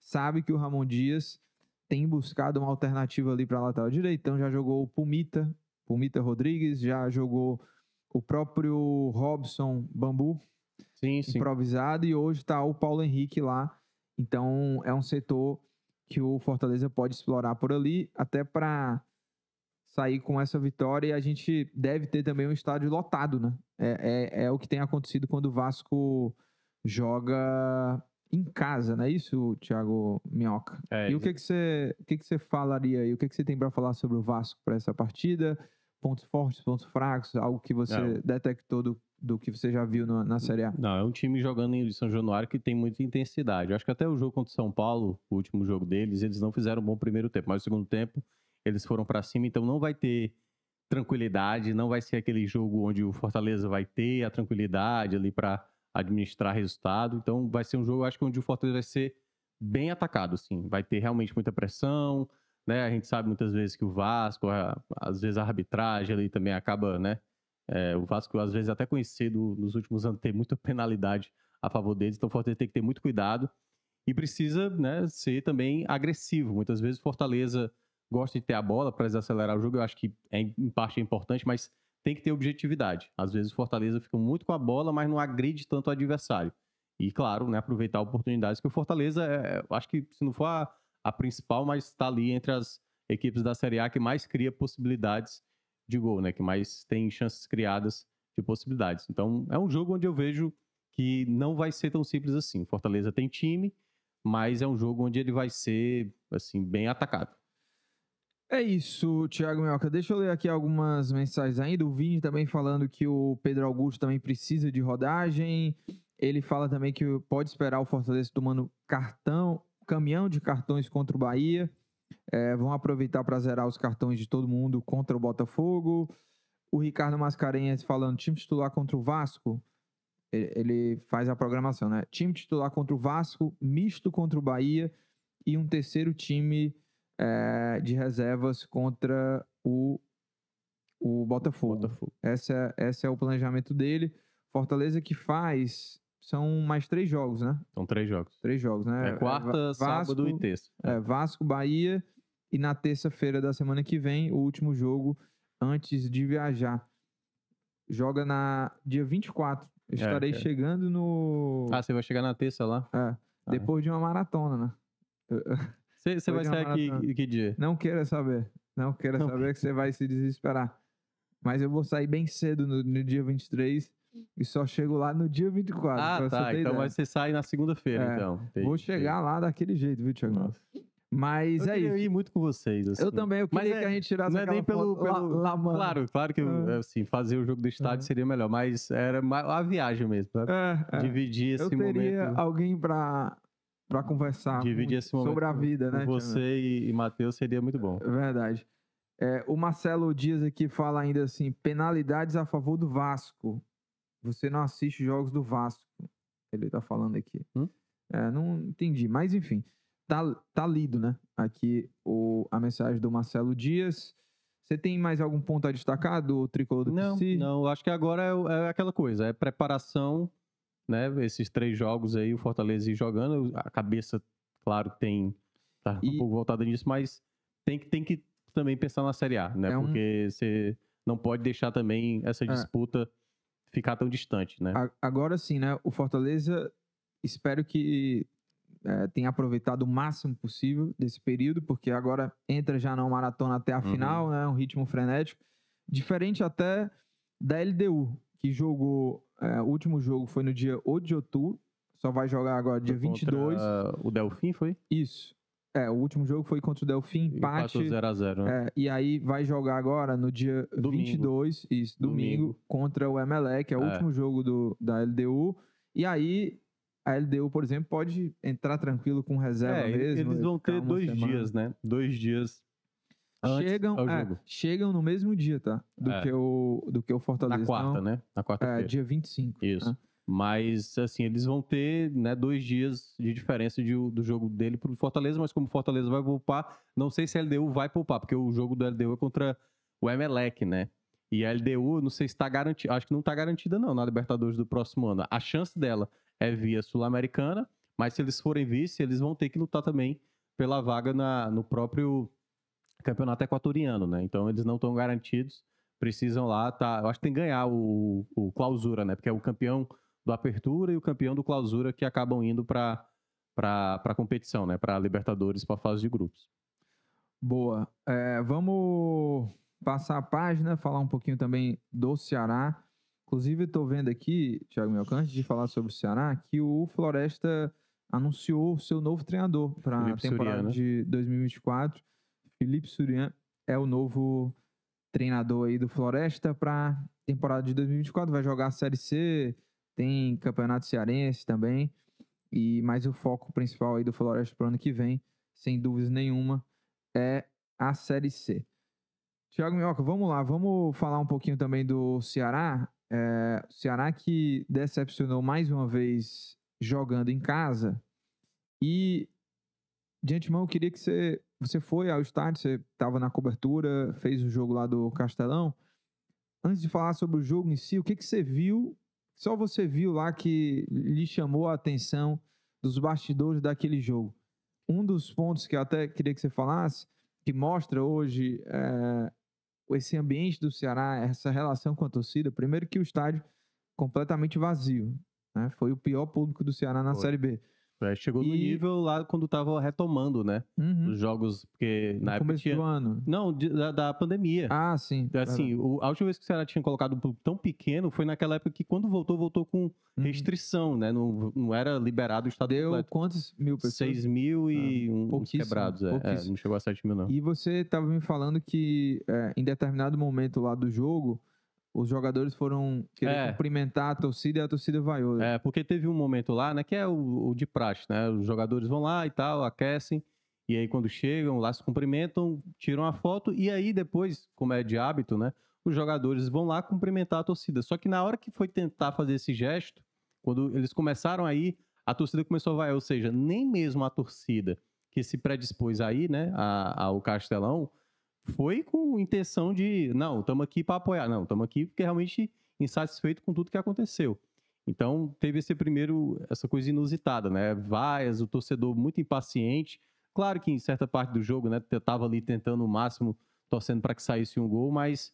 sabe que o Ramon Dias tem buscado uma alternativa ali para a lateral direita. Então já jogou o Pumita, Pumita Rodrigues, já jogou o próprio Robson Bambu, Sim, sim. improvisado, e hoje está o Paulo Henrique lá. Então é um setor que o Fortaleza pode explorar por ali, até para sair com essa vitória. E a gente deve ter também um estádio lotado, né? É, é, é o que tem acontecido quando o Vasco joga em casa, não é isso, Thiago Minhoca? É, e o que que você, o que que você falaria aí? O que que você tem para falar sobre o Vasco para essa partida? Pontos fortes, pontos fracos, algo que você Não. detectou do, do que você já viu na, na Série A? Não, é um time jogando em São Januário que tem muita intensidade. Eu acho que até o jogo contra o São Paulo, o último jogo deles, eles não fizeram um bom primeiro tempo, mas o segundo tempo eles foram pra cima, então não vai ter tranquilidade, não vai ser aquele jogo onde o Fortaleza vai ter a tranquilidade ali pra administrar resultado. Então vai ser um jogo, acho que onde o Fortaleza vai ser bem atacado, assim, vai ter realmente muita pressão, né? A gente sabe muitas vezes que o Vasco, às vezes a arbitragem ali também acaba, né? É, o Vasco, às vezes, até conhecido nos últimos anos, tem muita penalidade a favor deles, então o Fortaleza tem que ter muito cuidado e precisa né, ser também agressivo. Muitas vezes o Fortaleza gosta de ter a bola para desacelerar o jogo, eu acho que é, em parte é importante, mas tem que ter objetividade. Às vezes o Fortaleza fica muito com a bola, mas não agride tanto o adversário. E, claro, né, aproveitar oportunidades que o Fortaleza, é, acho que se não for a, a principal, mas está ali entre as equipes da Série A que mais cria possibilidades de gol, né? Que mais tem chances criadas de possibilidades. Então, é um jogo onde eu vejo que não vai ser tão simples assim. Fortaleza tem time, mas é um jogo onde ele vai ser, assim, bem atacado. É isso, Thiago Minhoca. Deixa eu ler aqui algumas mensagens ainda. O Vini também falando que o Pedro Augusto também precisa de rodagem. Ele fala também que pode esperar o Fortaleza tomando cartão, caminhão de cartões contra o Bahia. É, vão aproveitar para zerar os cartões de todo mundo contra o Botafogo. O Ricardo Mascarenhas falando time titular contra o Vasco. Ele- faz a programação, né? Time titular contra o Vasco, misto contra o Bahia e um terceiro time é, de reservas contra o, o Botafogo. Botafogo. Essa, esse é o planejamento dele. Fortaleza que faz. São mais três jogos, né? São três jogos. Três jogos, né? É quarta, Va- sábado e Vasco, terça. é, Vasco, Bahia. E na terça-feira da semana que vem, o último jogo antes de viajar. Joga na dia 24. Eu Estarei é. chegando no. Ah, você vai chegar na terça lá? É, depois de uma maratona, né? Você vai é sair aqui que dia? Não queira saber. Não queira Não saber que você vai se desesperar. Mas eu vou sair bem cedo no, no dia 23 e só chego lá no dia 24. Ah, tá. Então ideia. você sai na segunda-feira, É, então. Entendi, Vou entendi. chegar lá daquele jeito, viu, Thiago? Nossa. Mas Eu é isso. ir muito com vocês. assim. Eu também, eu Mas queria é- que a gente tirasse não é nem pelo- foto lá- pelo- lá, mano. Claro, claro que eu, É. assim, fazer o jogo do estádio É. seria melhor, mas era a viagem mesmo? É, é. Dividir esse Eu teria momento. alguém pra, pra conversar Dividir esse momento sobre a vida, né? Thiago? Você e, e Matheus seria muito bom. É Verdade. É, o Marcelo Dias aqui fala ainda assim: penalidades a favor do Vasco. Você não assiste jogos do Vasco. Ele tá falando aqui. Hum? É, não entendi. Mas enfim, tá, tá lido, né? Aqui o, a mensagem do Marcelo Dias. Você tem mais algum ponto a destacar do tricolor do Não, PC? não, acho que agora é, é aquela coisa, é preparação, né? Esses três jogos aí, o Fortaleza jogando, a cabeça, claro, tem tá E- um pouco voltada nisso, mas tem que, tem que também pensar na Série A, né? É um- Porque você não pode deixar também essa É. ficar tão distante, né? Agora sim, né? O Fortaleza, espero que eh, tenha aproveitado o máximo possível desse período, porque agora entra já na maratona até a Uhum. final, né? Um ritmo frenético. Diferente até da LDU, que jogou. eh, o último jogo foi no dia 8 de outubro, só vai jogar agora dia Foi 22. contra O Delfim foi? Isso. É, o último jogo foi contra o Delfim, empate. 0x0, né? É, e aí vai jogar agora no dia Domingo. 22, isso, domingo, Domingo. contra o Emelec, que é o É. último jogo do, da LDU. E aí a LDU, por exemplo, pode entrar tranquilo com reserva É, mesmo. eles vão ter dois semana. dias, né? Dois dias Chegam, é, chegam no mesmo dia, tá? Do, É. que, o, do que o Fortaleza. Na quarta, Então, né? Na É, quarta-feira. dia 25. Isso. né? Mas, assim, eles vão ter né, dois dias de diferença de- do jogo dele pro Fortaleza, mas como o Fortaleza vai poupar, não sei se a LDU vai poupar, porque o jogo do LDU é contra o Emelec, né? E a LDU, não sei se está garantida, acho que não está garantida não na Libertadores do próximo ano. A chance dela é via Sul-Americana, mas se eles forem vice, eles vão ter que lutar também pela vaga na, no próprio campeonato equatoriano, né? Então eles não estão garantidos, precisam lá, tá? Eu acho que tem que ganhar o, o clausura, né? Porque é o campeão do Apertura e o campeão do Clausura que acabam indo para a competição, né? Para Libertadores, para a fase de grupos. Boa. É, vamos passar a página, falar um pouquinho também do Ceará. Inclusive, estou vendo aqui, Thiago Melcan, antes de falar sobre o Ceará, que o Floresta anunciou o seu novo treinador para a temporada Surian, né? de 2024. Felipe Surian é o novo treinador aí do Floresta para a temporada de 2024. Vai jogar a Série C, tem Campeonato Cearense também. E mas o foco principal aí do Floresta para o ano que vem, sem dúvidas nenhuma, é a Série C. Tiago Minhoca, vamos lá, vamos falar um pouquinho também do Ceará. É, o Ceará que decepcionou mais uma vez jogando em casa. E, de antemão, eu queria que você, você foi ao estádio, você estava na cobertura, fez o jogo lá do Castelão. Antes de falar sobre o jogo em si, o que, que você viu? Só você viu lá que lhe chamou a atenção dos bastidores daquele jogo. Um dos pontos que eu até queria que você falasse, que mostra hoje é, esse ambiente do Ceará, essa relação com a torcida. Primeiro que o estádio completamente vazio. Né? Foi o pior público do Ceará na Foi. Série B. É, chegou no E- nível lá quando tava retomando, né? Uhum. Os jogos, porque No na época tinha... do ano. Não, de- da, da pandemia. Ah, sim. Assim, o- a última vez que o Ceará tinha colocado um público tão pequeno foi naquela época que quando voltou, voltou com Uhum. restrição, né? Não, não era liberado o estado Deu completo. quantas mil pessoas? 6 mil e uns pouquíssimo, quebrados. É, é, não chegou a 7 mil, não. E você estava me falando que é, em determinado momento lá do jogo, os jogadores foram querer É. cumprimentar a torcida e a torcida vaiou. É, porque teve um momento lá, né, que é o, o de praxe, né? Os jogadores vão lá e tal, aquecem, e aí quando chegam, lá se cumprimentam, tiram a foto, e aí depois, como é de hábito, né? Os jogadores vão lá cumprimentar a torcida. Só que na hora que foi tentar fazer esse gesto, quando eles começaram aí, a torcida começou a vaiar, ou seja, nem mesmo a torcida que se predispôs aí, né, a- ao Castelão, foi com intenção de, não, estamos aqui para apoiar. Não, estamos aqui porque realmente insatisfeito com tudo que aconteceu. Então, teve esse primeiro, essa coisa inusitada, né? Vaias, o torcedor muito impaciente. Claro que em certa parte do jogo, né, tava ali tentando o máximo, torcendo para que saísse um gol, mas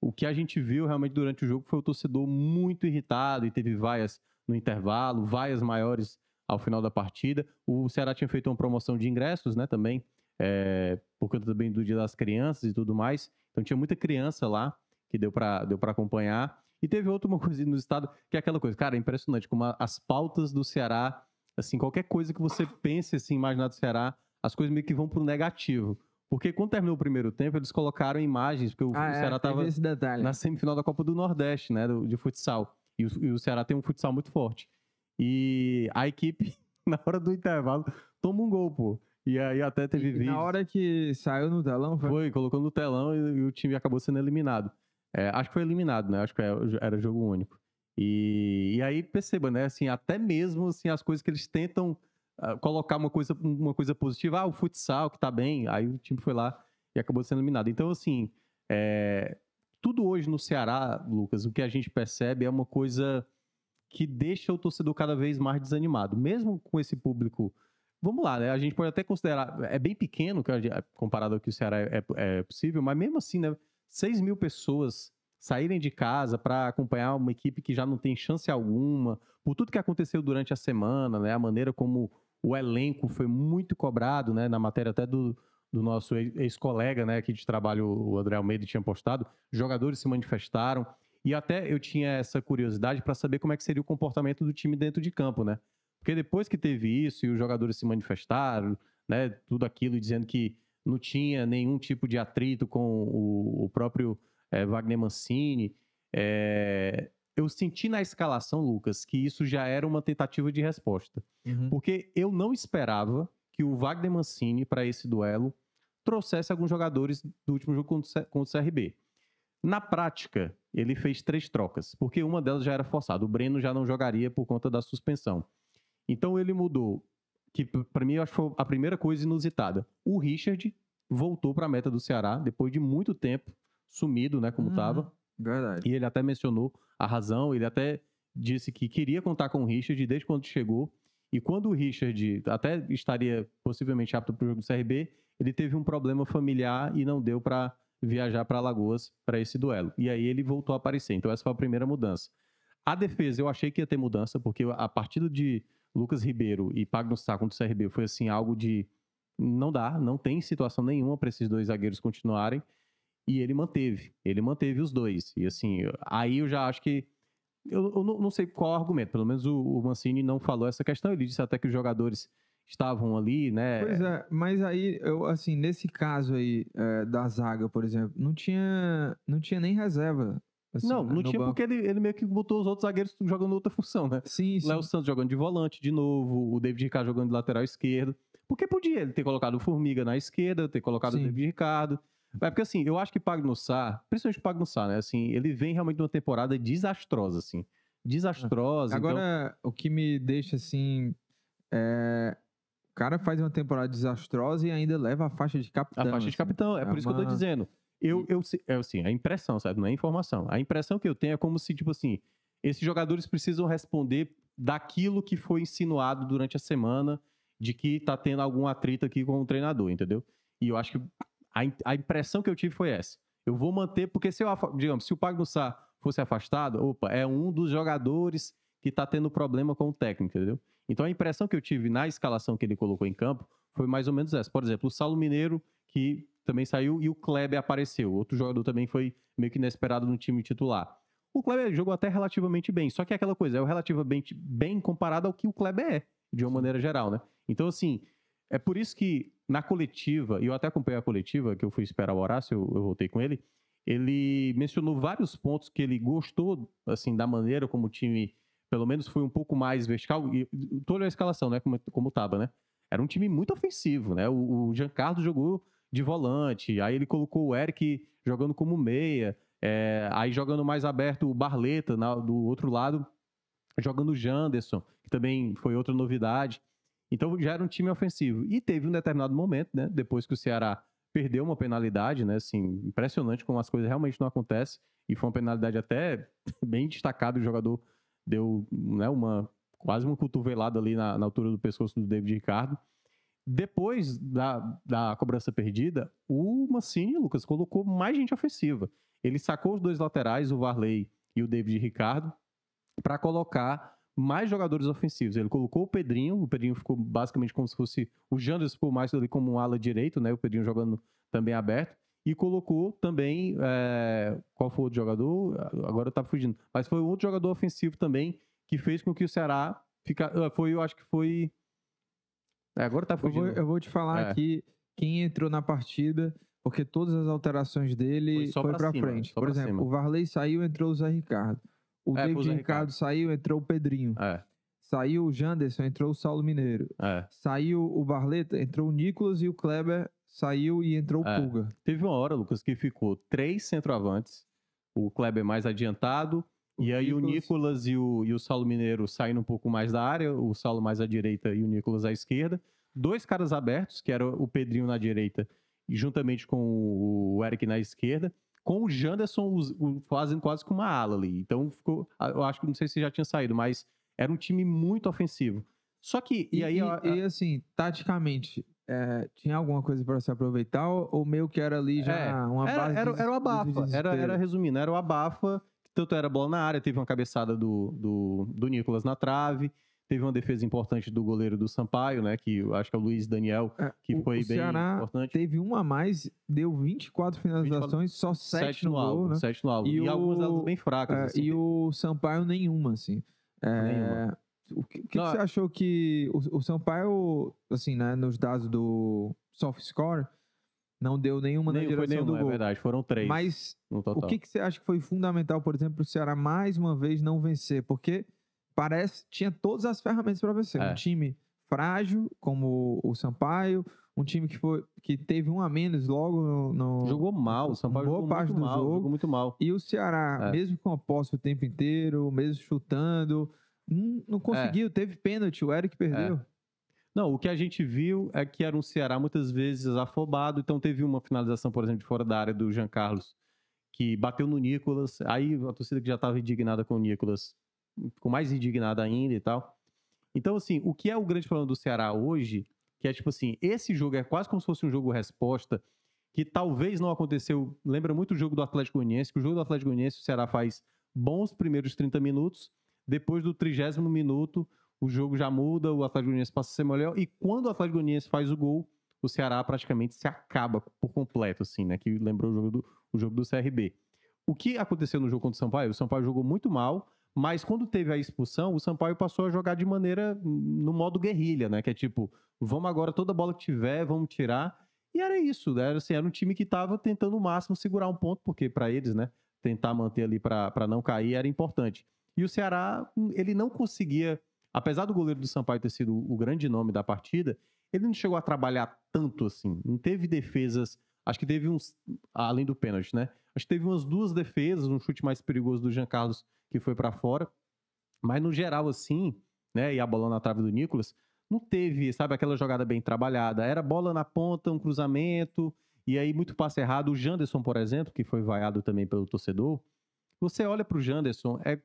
o que a gente viu realmente durante o jogo foi o torcedor muito irritado e teve vaias no intervalo, vaias maiores ao final da partida. O Ceará tinha feito uma promoção de ingressos, né, também, é, por conta também do Dia das Crianças e tudo mais. Então tinha muita criança lá que deu para deu acompanhar. E teve outra uma coisa no estado, que é aquela coisa, cara, é impressionante como a, as pautas do Ceará, assim, qualquer coisa que você pense, assim, imaginar do Ceará, as coisas meio que vão pro negativo. Porque quando terminou o primeiro tempo, eles colocaram imagens, porque o, Ah, o é, Ceará teve tava esse detalhe. na semifinal da Copa do Nordeste, né, do- de futsal. E o, e o Ceará tem um futsal muito forte. E a equipe, na hora do intervalo, toma um gol, pô. E aí até teve E vídeo. na hora que saiu no telão, foi... Foi, colocou no telão e, e o time acabou sendo eliminado. É, acho que foi eliminado, né? Acho que era, era jogo único. E, e aí perceba, né? Assim, até mesmo assim, as coisas que eles tentam ah, colocar uma coisa, uma coisa positiva, ah, o futsal que tá bem, aí o time foi lá e acabou sendo eliminado. Então, assim, é, tudo hoje no Ceará, Lucas, o que a gente percebe é uma coisa que deixa o torcedor cada vez mais desanimado, mesmo com esse público. Vamos lá, né? A gente pode até considerar, é bem pequeno comparado ao que o Ceará é, é possível, mas mesmo assim, né? 6 mil pessoas saírem de casa para acompanhar uma equipe que já não tem chance alguma, por tudo que aconteceu durante a semana, né? A maneira como o elenco foi muito cobrado, né? Na matéria até do, do nosso ex- ex-colega, né? Aqui de trabalho, o André Almeida tinha postado, jogadores se manifestaram. E até eu tinha essa curiosidade para saber como é que seria o comportamento do time dentro de campo, né? Porque depois que teve isso e os jogadores se manifestaram, né? Tudo aquilo dizendo que não tinha nenhum tipo de atrito com o, o próprio eh, Wagner Mancini. eh, eu senti na escalação, Lucas, que isso já era uma tentativa de resposta. Uhum. Porque eu não esperava que o Wagner Mancini, para esse duelo, trouxesse alguns jogadores do último jogo contra o CRB. Na prática, ele fez três trocas, porque uma delas já era forçada. O Breno já não jogaria por conta da suspensão. Então ele mudou, que para mim eu acho que foi a primeira coisa inusitada. O Richard voltou para a meta do Ceará depois de muito tempo sumido, né, como Uhum. estava. Verdade. E ele até mencionou a razão, ele até disse que queria contar com o Richard desde quando chegou. E quando o Richard até estaria possivelmente apto para o jogo do CRB, ele teve um problema familiar e não deu para viajar para Alagoas para esse duelo. E aí ele voltou a aparecer. Então essa foi a primeira mudança. A defesa, eu achei que ia ter mudança, porque a partida de Lucas Ribeiro e Pagno Sá contra o CRB foi assim algo de não dá, não tem situação nenhuma para esses dois zagueiros continuarem. E ele manteve, ele manteve os dois. E assim, aí eu já acho que. Eu, eu não, não sei qual argumento, pelo menos o, o Mancini não falou essa questão. Ele disse até que os jogadores estavam ali, né? Pois é, mas aí, eu, assim, nesse caso aí é, da zaga, por exemplo, não tinha, não tinha nem reserva. Assim, não, né, não tinha banco. porque ele, ele meio que botou os outros zagueiros jogando outra função, né? Sim, sim. Léo Santos jogando de volante de novo, o David Ricardo jogando de lateral esquerdo. Porque podia ele ter colocado o Formiga na esquerda, ter colocado Sim. o David Ricardo. É porque assim, eu acho que Pagno Sá, principalmente o Pagno Sá, né? Assim, ele vem realmente de uma temporada desastrosa, assim. Desastrosa. então- Agora, o que me deixa assim. É... O cara faz uma temporada desastrosa e ainda leva a faixa de capitão. A faixa de assim. capitão, é, É por isso que eu tô uma- dizendo. Eu, eu, se- é assim, a impressão, sabe? Não é informação. A impressão que eu tenho é como se, tipo assim, esses jogadores precisam responder daquilo que foi insinuado durante a semana, de que tá tendo algum atrito aqui com o treinador, entendeu? E eu acho que a, a impressão que eu tive foi essa. Eu vou manter, porque se eu, digamos, se o Pagno Sá fosse afastado, opa, é um dos jogadores que tá tendo problema com o técnico, entendeu? Então a impressão que eu tive na escalação que ele colocou em campo foi mais ou menos essa. Por exemplo, o Saulo Mineiro, que também saiu, e o Kleber apareceu. Outro jogador também foi meio que inesperado no time titular. O Kleber jogou até relativamente bem, só que é aquela coisa, é o relativamente bem comparado ao que o Kleber é, de uma maneira geral, né? Então, assim, é por isso que na coletiva, e eu até acompanhei a coletiva, que eu fui esperar o Horácio, eu, eu voltei com ele, ele mencionou vários pontos que ele gostou, assim, da maneira como o time, pelo menos, foi um pouco mais vertical, e toda a escalação, né, como, como tava, né? Era um time muito ofensivo, né? O, o Giancarlo jogou de volante, aí ele colocou o Eric jogando como meia, é, aí jogando mais aberto o Barleta na- do outro lado, jogando o Janderson, que também foi outra novidade. Então já era um time ofensivo. E teve um determinado momento, né? Depois que o Ceará perdeu uma penalidade, né? Assim, impressionante como as coisas realmente não acontecem. E foi uma penalidade até bem destacada. O jogador deu né, uma quase uma cotovelada ali na, na altura do pescoço do David Ricardo. Depois da, da cobrança perdida, o Mancini, Lucas, colocou mais gente ofensiva. Ele sacou os dois laterais, o Varley e o David Ricardo, para colocar mais jogadores ofensivos. Ele colocou o Pedrinho, o Pedrinho ficou basicamente como se fosse. O Janderson ficou mais ali como um ala direito, né? O Pedrinho jogando também aberto. E colocou também. é, qual foi o outro jogador? Agora tá fugindo. Mas foi outro jogador ofensivo também que fez com que o Ceará fica, ah, foi, eu acho que foi. É, agora tá Eu fugindo. vou, eu vou te falar É. aqui quem entrou na partida, porque todas as alterações dele Foi só foi pra pra cima, frente. só Por pra exemplo, cima. o Varley saiu, entrou o Zé Ricardo. O É, David Zé Ricardo Ricardo. saiu, entrou o Pedrinho. É, Saiu o Janderson, entrou o Saulo Mineiro. é. Saiu o Barleta, entrou o Nicolas e o Kleber saiu e entrou o É. Pulga. Teve uma hora, Lucas, que ficou três centroavantes, o Kleber mais adiantado, e aí o Nicolas- e o, e o Saulo Mineiro saindo um pouco mais da área, o Saulo mais à direita e o Nicolas à esquerda. Dois caras abertos, que era o Pedrinho na direita, e juntamente com o Eric na esquerda, com o Janderson fazendo quase que uma ala ali. Então ficou, eu acho que não sei se já tinha saído, mas era um time muito ofensivo. Só que, e, E, aí... a- a- e, assim, taticamente, é, tinha alguma coisa para se aproveitar ou meio que era ali já É, uma era, base era, de, era o abafa. Era, era, resumindo, era o abafa. Tanto era bola na área, teve uma cabeçada do, do, do Nicolas na trave, teve uma defesa importante do goleiro do Sampaio, né? Que eu acho que é o Luiz Daniel, É, que o- foi o bem Ceará importante. Teve uma a mais, deu 24 finalizações, só 7 no, gol, alvo, né? sete no alvo. E E, algumas o- delas bem fracas. É, assim. e o Sampaio nenhuma, assim. É, Nenhuma. O que, que Não, que você achou que o, o Sampaio, assim, né, nos dados do soft score, não deu nenhuma na Nem, foi direção nenhuma, do é gol. verdade. Foram três Mas o que, que você acha que foi fundamental, por exemplo, para o Ceará mais uma vez não vencer? Porque parece tinha todas as ferramentas para vencer. É. Um time frágil, como o Sampaio, um time que, foi, que teve um a menos logo no. no- Jogou mal, o Sampaio boa jogou parte muito do mal. jogo. Jogou muito mal. E o Ceará, É. mesmo com a posse o tempo inteiro, mesmo chutando, não, não conseguiu. Teve pênalti, o Eric perdeu. Não, o que a gente viu é que era um Ceará muitas vezes afobado. Então teve uma finalização, por exemplo, de fora da área do Jean Carlos, que bateu no Nicolas. Aí a torcida que já estava indignada com o Nicolas ficou mais indignada ainda e tal. Então, assim, o que é o grande problema do Ceará hoje, que é tipo assim, esse jogo é quase como se fosse um jogo resposta, que talvez não aconteceu. Lembra muito o jogo do Atlético Goianiense, que o jogo do Atlético Goianiense o Ceará faz bons primeiros 30 minutos, depois do trigésimo minuto o jogo já muda, o Atlético Goianiense passa a ser melhor, e quando o Atlético Goianiense faz o gol, o Ceará praticamente se acaba por completo, assim, né? Que lembrou o jogo do, o jogo do CRB. O que aconteceu no jogo contra o Sampaio? O Sampaio jogou muito mal, mas quando teve a expulsão, o Sampaio passou a jogar de maneira no modo guerrilha, né? Que é tipo, vamos agora, toda bola que tiver, vamos tirar. E era isso, né? Era, assim, era um time que estava tentando o máximo segurar um ponto, porque para eles, né? Tentar manter ali para não cair era importante. E o Ceará, ele não conseguia, apesar do goleiro do Sampaio ter sido o grande nome da partida, ele não chegou a trabalhar tanto assim. Não teve defesas. Acho que teve uns. Além do pênalti, né? Acho que teve umas duas defesas, um chute mais perigoso do Jean Carlos que foi para fora. Mas no geral, assim, né? E a bola na trave do Nicolas, não teve, sabe, aquela jogada bem trabalhada. Era bola na ponta, um cruzamento, e aí muito passe errado. O Janderson, por exemplo, que foi vaiado também pelo torcedor. Você olha pro Janderson, é.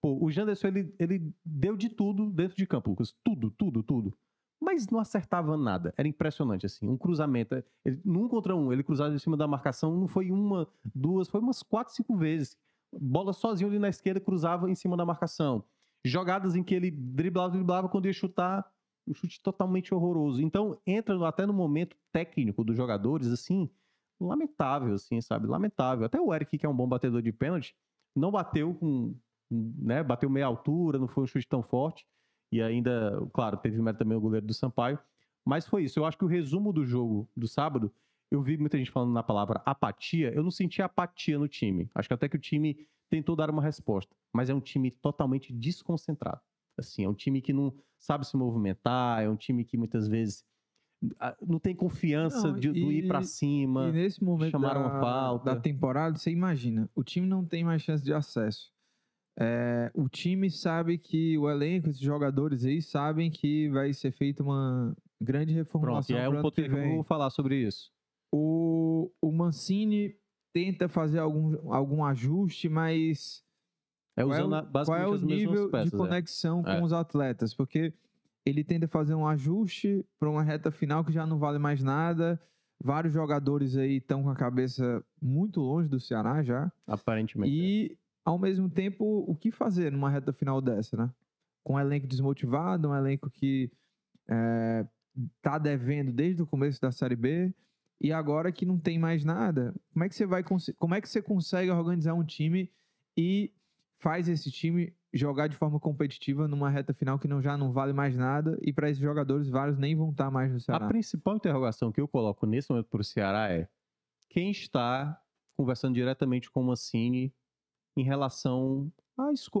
Pô, o Janderson, ele, ele deu de tudo dentro de campo, Lucas. Tudo, tudo, tudo. Mas não acertava nada. Era impressionante, assim. Um cruzamento. Ele, num contra um, ele cruzava em cima da marcação, não foi uma, duas, foi umas quatro, cinco vezes. Bola sozinho ali na esquerda, cruzava em cima da marcação. Jogadas em que ele driblava, driblava, quando ia chutar, um chute totalmente horroroso. Então, entra até no momento técnico dos jogadores, assim, lamentável, assim, sabe? Lamentável. Até o Eric, que é um bom batedor de pênalti, não bateu com, né? Bateu meia altura, não foi um chute tão forte. E ainda, claro, teve mérito também o goleiro do Sampaio. Mas foi isso. Eu acho que o resumo do jogo do sábado, eu vi muita gente falando na palavra apatia. Eu não senti apatia no time. Acho que até que o time tentou dar uma resposta. Mas é um time totalmente desconcentrado. Assim, é um time que não sabe se movimentar, é um time que muitas vezes ah, não tem confiança Não, de, do ir pra e- cima. E nesse momento chamaram da, uma falta. da temporada, você imagina, o time não tem mais chance de acesso. É, o time sabe que o elenco, esses jogadores aí, sabem que vai ser feita uma grande Pronto, reformulação e é um ponto que eu vou falar sobre isso. O, o Mancini tenta fazer algum, algum ajuste, mas É qual é usando a- qual basicamente é o nível peças. de é. conexão É. com os atletas? Porque ele tenta fazer um ajuste para uma reta final que já não vale mais nada. Vários jogadores aí estão com a cabeça muito longe do Ceará já. Aparentemente. é. E, ao mesmo tempo, o que fazer numa reta final dessa, né? com um elenco desmotivado, um elenco que é, tá devendo desde o começo da Série B e agora que não tem mais nada, como é que você vai como é que você consegue organizar um time e faz esse time jogar de forma competitiva numa reta final que não, já não vale mais nada e para esses jogadores vários nem vão estar mais no Ceará. A principal interrogação que eu coloco nesse momento para o Ceará é quem está conversando diretamente com o Mancini em relação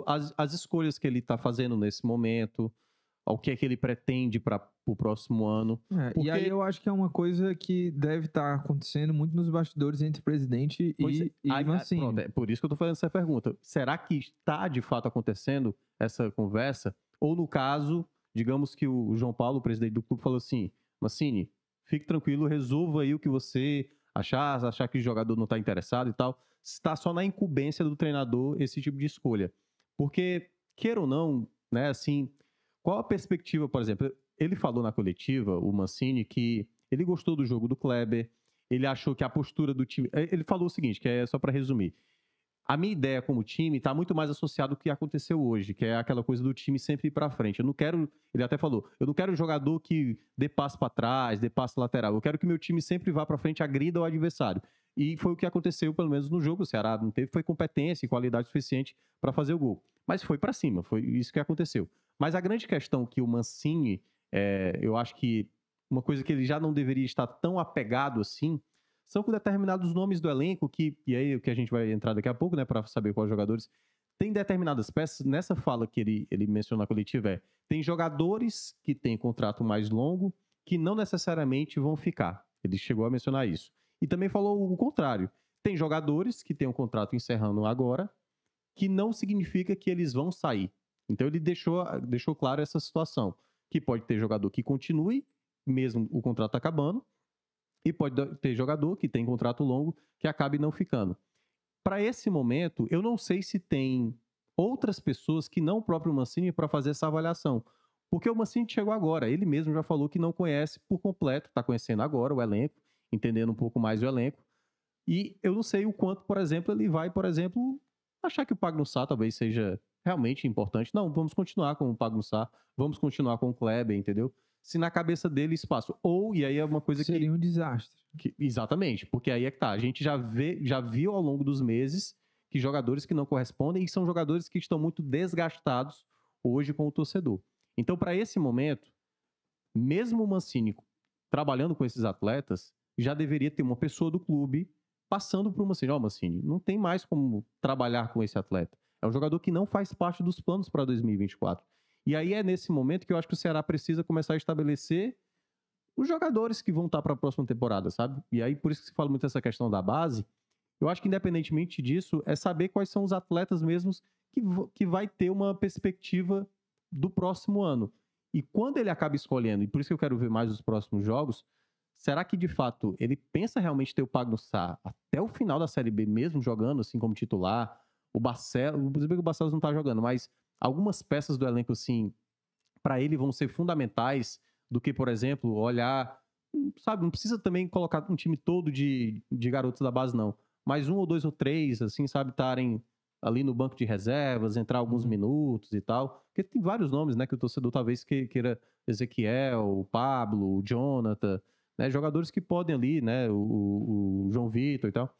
às, às escolhas que ele está fazendo nesse momento, ao que é que ele pretende para o próximo ano. É, porque... E aí eu acho que é uma coisa que deve estar tá acontecendo muito nos bastidores entre presidente pois e, é. e Mancini. Pronto, é por isso que eu estou fazendo essa pergunta. Será que está de fato acontecendo essa conversa? Ou no caso, digamos que o João Paulo, o presidente do clube, falou assim, Mancini, fique tranquilo, resolva aí o que você achar, achar que o jogador não está interessado e tal. Está só na incumbência do treinador esse tipo de escolha. Porque, queira ou não, né, assim, qual a perspectiva, por exemplo? Ele falou na coletiva, o Mancini, que ele gostou do jogo do Kleber, ele achou que a postura do time. Eh, ele falou o seguinte, que é só para resumir. A minha ideia como time está muito mais associado ao que aconteceu hoje, que é aquela coisa do time sempre ir para frente. Eu não quero, ele até falou, eu não quero jogador que dê passo para trás, dê passo lateral. Eu quero que meu time sempre vá para frente, agrida o adversário. E foi o que aconteceu, pelo menos no jogo. O Ceará não teve foi competência e qualidade suficiente para fazer o gol. Mas foi para cima, foi isso que aconteceu. Mas a grande questão que o Mancini, é, eu acho que uma coisa que ele já não deveria estar tão apegado assim, são com determinados nomes do elenco que, e aí o que a gente vai entrar daqui a pouco, né, para saber quais jogadores, tem determinadas peças, nessa fala que ele, ele menciona na coletiva é, tem jogadores que têm contrato mais longo que não necessariamente vão ficar. Ele chegou a mencionar isso. E também falou o contrário. Tem jogadores que têm um contrato encerrando agora, que não significa que eles vão sair. Então ele deixou, deixou claro essa situação, que pode ter jogador que continue, mesmo o contrato acabando, e pode ter jogador que tem contrato longo que acabe não ficando. Para esse momento, eu não sei se tem outras pessoas que não o próprio Mancini para fazer essa avaliação. Porque o Mancini chegou agora, ele mesmo já falou que não conhece por completo, está conhecendo agora o elenco, entendendo um pouco mais o elenco. E eu não sei o quanto, por exemplo, ele vai, por exemplo, achar que o Pagnussá talvez seja realmente importante. Não, vamos continuar com o Pagnussá, vamos continuar com o Kleber, entendeu? Se na cabeça dele espaço. Ou, e aí é uma coisa Seria que... Seria um desastre. Que, exatamente, porque aí é que tá. A gente já, vê, já viu ao longo dos meses que jogadores que não correspondem e são jogadores que estão muito desgastados hoje com o torcedor. Então, para esse momento, mesmo o Mancini trabalhando com esses atletas, já deveria ter uma pessoa do clube passando por uma Mancini. Ó, oh, Mancini, não tem mais como trabalhar com esse atleta. É um jogador que não faz parte dos planos para 2024. E aí é nesse momento que eu acho que o Ceará precisa começar a estabelecer os jogadores que vão estar para a próxima temporada, sabe? E aí por isso que se fala muito dessa questão da base. Eu acho que independentemente disso, é saber quais são os atletas mesmos que, que vai ter uma perspectiva do próximo ano. E quando ele acaba escolhendo, e por isso que eu quero ver mais os próximos jogos, será que de fato ele pensa realmente ter o Pagno Sá até o final da Série B mesmo jogando assim como titular? o Barcelos, que o Barcelos não tá jogando, mas algumas peças do elenco, assim, para ele vão ser fundamentais do que, por exemplo, olhar, sabe, não precisa também colocar um time todo de, de garotos da base, não. Mas um ou dois ou três, assim, sabe, estarem ali no banco de reservas, entrar alguns uhum. minutos e tal. Porque tem vários nomes, né, que o torcedor talvez queira Ezequiel, o Pablo, o Jonathan, né, jogadores que podem ali, né, o, o João Vitor e tal.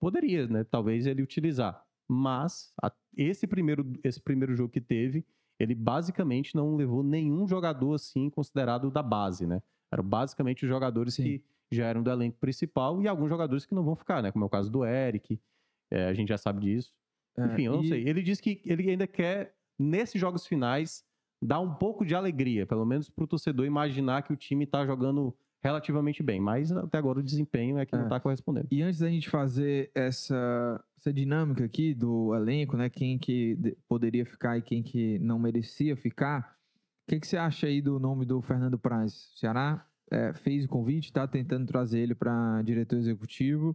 Poderia, né, talvez ele utilizar mas a, esse, primeiro, esse primeiro jogo que teve, ele basicamente não levou nenhum jogador assim considerado da base, né? Eram basicamente os jogadores Sim. que já eram do elenco principal e alguns jogadores que não vão ficar, né? Como é o caso do Eric, é, a gente já sabe disso. É, Enfim, eu não e... sei. Ele disse que ele ainda quer, nesses jogos finais, dar um pouco de alegria, pelo menos para o torcedor imaginar que o time está jogando relativamente bem, mas até agora o desempenho é que é. não está correspondendo. E antes da gente fazer essa, essa dinâmica aqui do elenco, né, quem que poderia ficar e quem que não merecia ficar, o que, que você acha aí do nome do Fernando Praz? O Ceará é, fez o convite, está tentando trazer ele para diretor executivo.